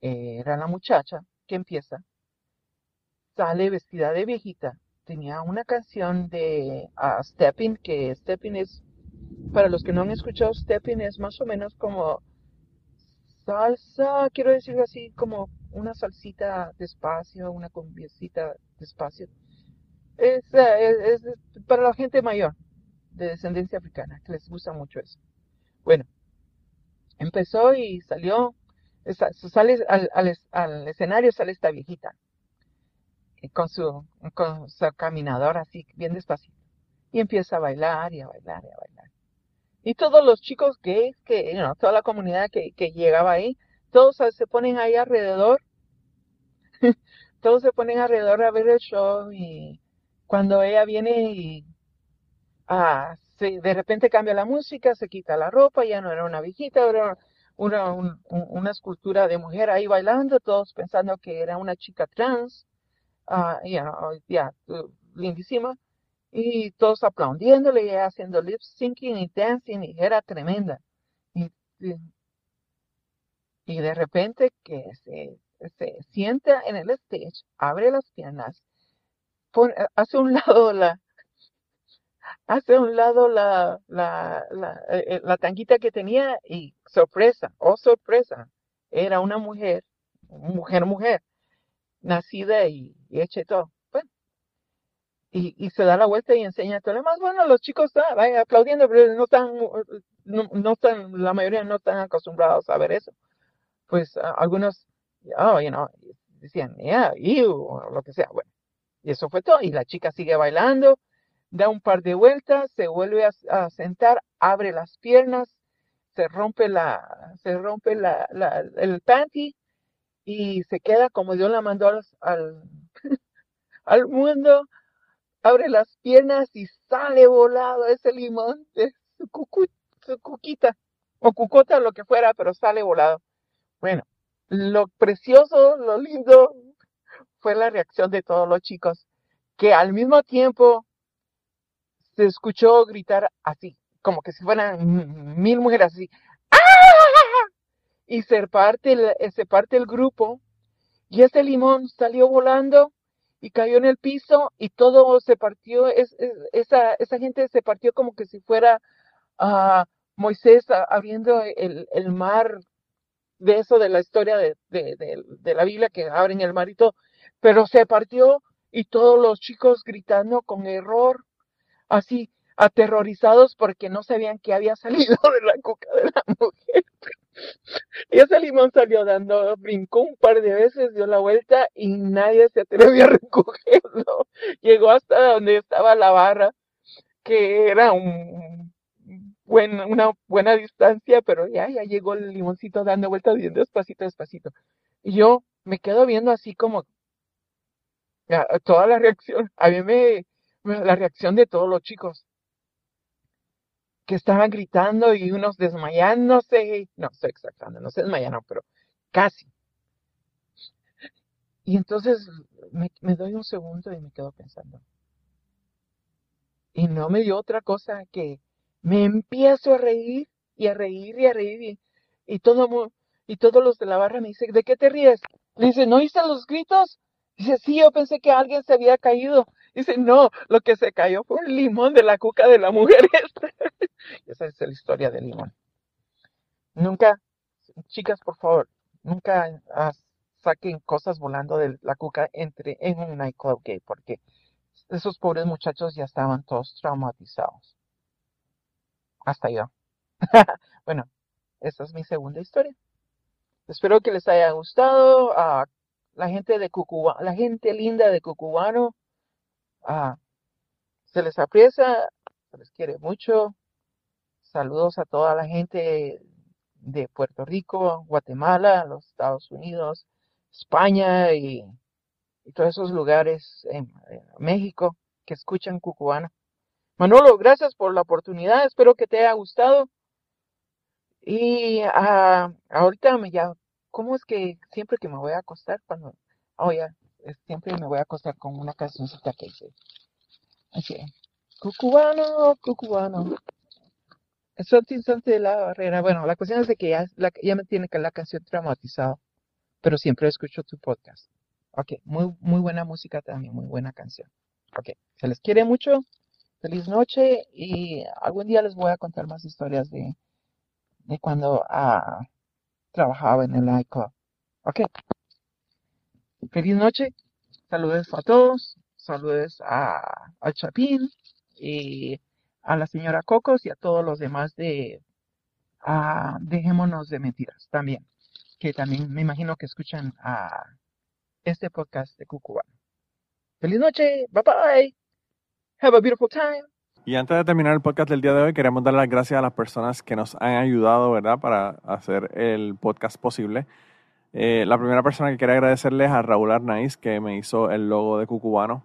era la muchacha que empieza, sale vestida de viejita, tenía una canción de uh, Stepping, que Stepping es, para los que no han escuchado, Stepping es más o menos como salsa, quiero decirlo así, como una salsita despacio, una cumbiecita despacio. es, eh, es- para la gente mayor de descendencia africana, que les gusta mucho eso. Bueno, empezó y salió, sale al, al al escenario, sale esta viejita con su, con su caminador así, bien despacito. Y empieza a bailar y a bailar y a bailar. Y todos los chicos gays, que, you know, toda la comunidad que, que llegaba ahí, todos se ponen ahí alrededor, todos se ponen alrededor a ver el show y cuando ella viene y ah, se- de repente cambia la música, se quita la ropa, ya no era una viejita, era una, un- un- una escultura de mujer ahí bailando, todos pensando que era una chica trans, ah, you know, ya, uh, lindísima, y todos aplaudiéndole y haciendo lip syncing y dancing, y era tremenda. Y, y- de repente que se, se sienta en el stage, abre las piernas, pone- hace un lado la, hace a un lado la, la, la, eh, la tanguita que tenía y sorpresa, oh sorpresa, era una mujer, mujer, mujer, nacida y, y y todo. Bueno, y, y se da la vuelta y enseña todo lo demás. Bueno, los chicos están ahí aplaudiendo, pero no están, no, no la mayoría no están acostumbrados a ver eso. Pues ah, algunos, oh, you know, decían, yeah, ew, o lo que sea. Bueno, y eso fue todo. Y la chica sigue bailando, da un par de vueltas, se vuelve a, sentar, abre las piernas, se rompe la, se rompe la- el panty y se queda como Dios la mandó al, al, mundo, abre las piernas y sale volado ese limón de su, su cuquita o cucota, lo que fuera, pero sale volado. Bueno, lo precioso, lo lindo fue la reacción de todos los chicos, que al mismo tiempo se escuchó gritar así, como que si fueran mil mujeres así. Y se parte el, eh, se parte el grupo y ese limón salió volando y cayó en el piso y todo se partió, es, es- esa, esa gente se partió como que si fuera ah, Moisés abriendo el, el mar de eso de la historia de, de, la Biblia que abren el mar y todo, pero se partió y todos los chicos gritando con error, así aterrorizados porque no sabían que había salido de la coca de la mujer. Y ese limón salió dando, brincó un par de veces, dio la vuelta y nadie se atrevió a recogerlo. Llegó hasta donde estaba la barra, que era un buen, una buena distancia, pero ya, ya llegó el limoncito dando vueltas bien despacito, despacito. Y yo me quedo viendo así como toda la reacción, a mí me- la reacción de todos los chicos que estaban gritando y unos desmayándose, no estoy exagerando, no se desmayaron, pero casi. Y entonces me, doy un segundo y me quedo pensando. Y no me dio otra cosa que me empiezo a reír y a reír y a reír y, y todo y todos los de la barra me dicen, ¿de qué te ríes? Le dice, ¿no oíste los gritos? Dice, sí, yo pensé que alguien se había caído. Dice, no, lo que se cayó fue un limón de la cuca de la mujer. Esa es la historia del limón. Nunca, chicas, por favor, nunca ah, saquen cosas volando de la cuca entre en un nightclub gay, porque esos pobres muchachos ya estaban todos traumatizados. Hasta yo. bueno, esa es mi segunda historia. Espero que les haya gustado. a la gente de Cucuba, la gente linda de Cucubano, ah, se les aprecia, se les quiere mucho. Saludos a toda la gente de Puerto Rico, Guatemala, los Estados Unidos, España y, todos esos lugares en, México que escuchan Cucubano. Manolo, gracias por la oportunidad, espero que te haya gustado. Y ah, ahorita me ya, ¿cómo es que siempre que me voy a acostar cuando, oh ya, siempre me voy a acostar con una cancioncita que dice, así, Cucubano, Cucubano, something de la barrera. Bueno, la cuestión es de que ya, ya me tiene la canción traumatizado, pero siempre escucho tu podcast. Ok, muy, muy buena música también, muy buena canción. Ok, se les quiere mucho, feliz noche y algún día les voy a contar más historias de, de cuando ah, trabajaba en el nightclub. Ok, feliz noche, saludos a todos Saludos a, al Chapín y a la señora Cocos y a todos los demás de ah, Dejémonos de Mentiras también, que también me imagino que escuchan a este podcast de Cucubano. Feliz noche, bye bye, have a beautiful time. Y antes de terminar el podcast del día de hoy, queremos dar las gracias a las personas que nos han ayudado, ¿verdad?, para hacer el podcast posible. Eh, la primera persona que quería agradecerles es a Raúl Arnaiz, que me hizo el logo de Cucubano.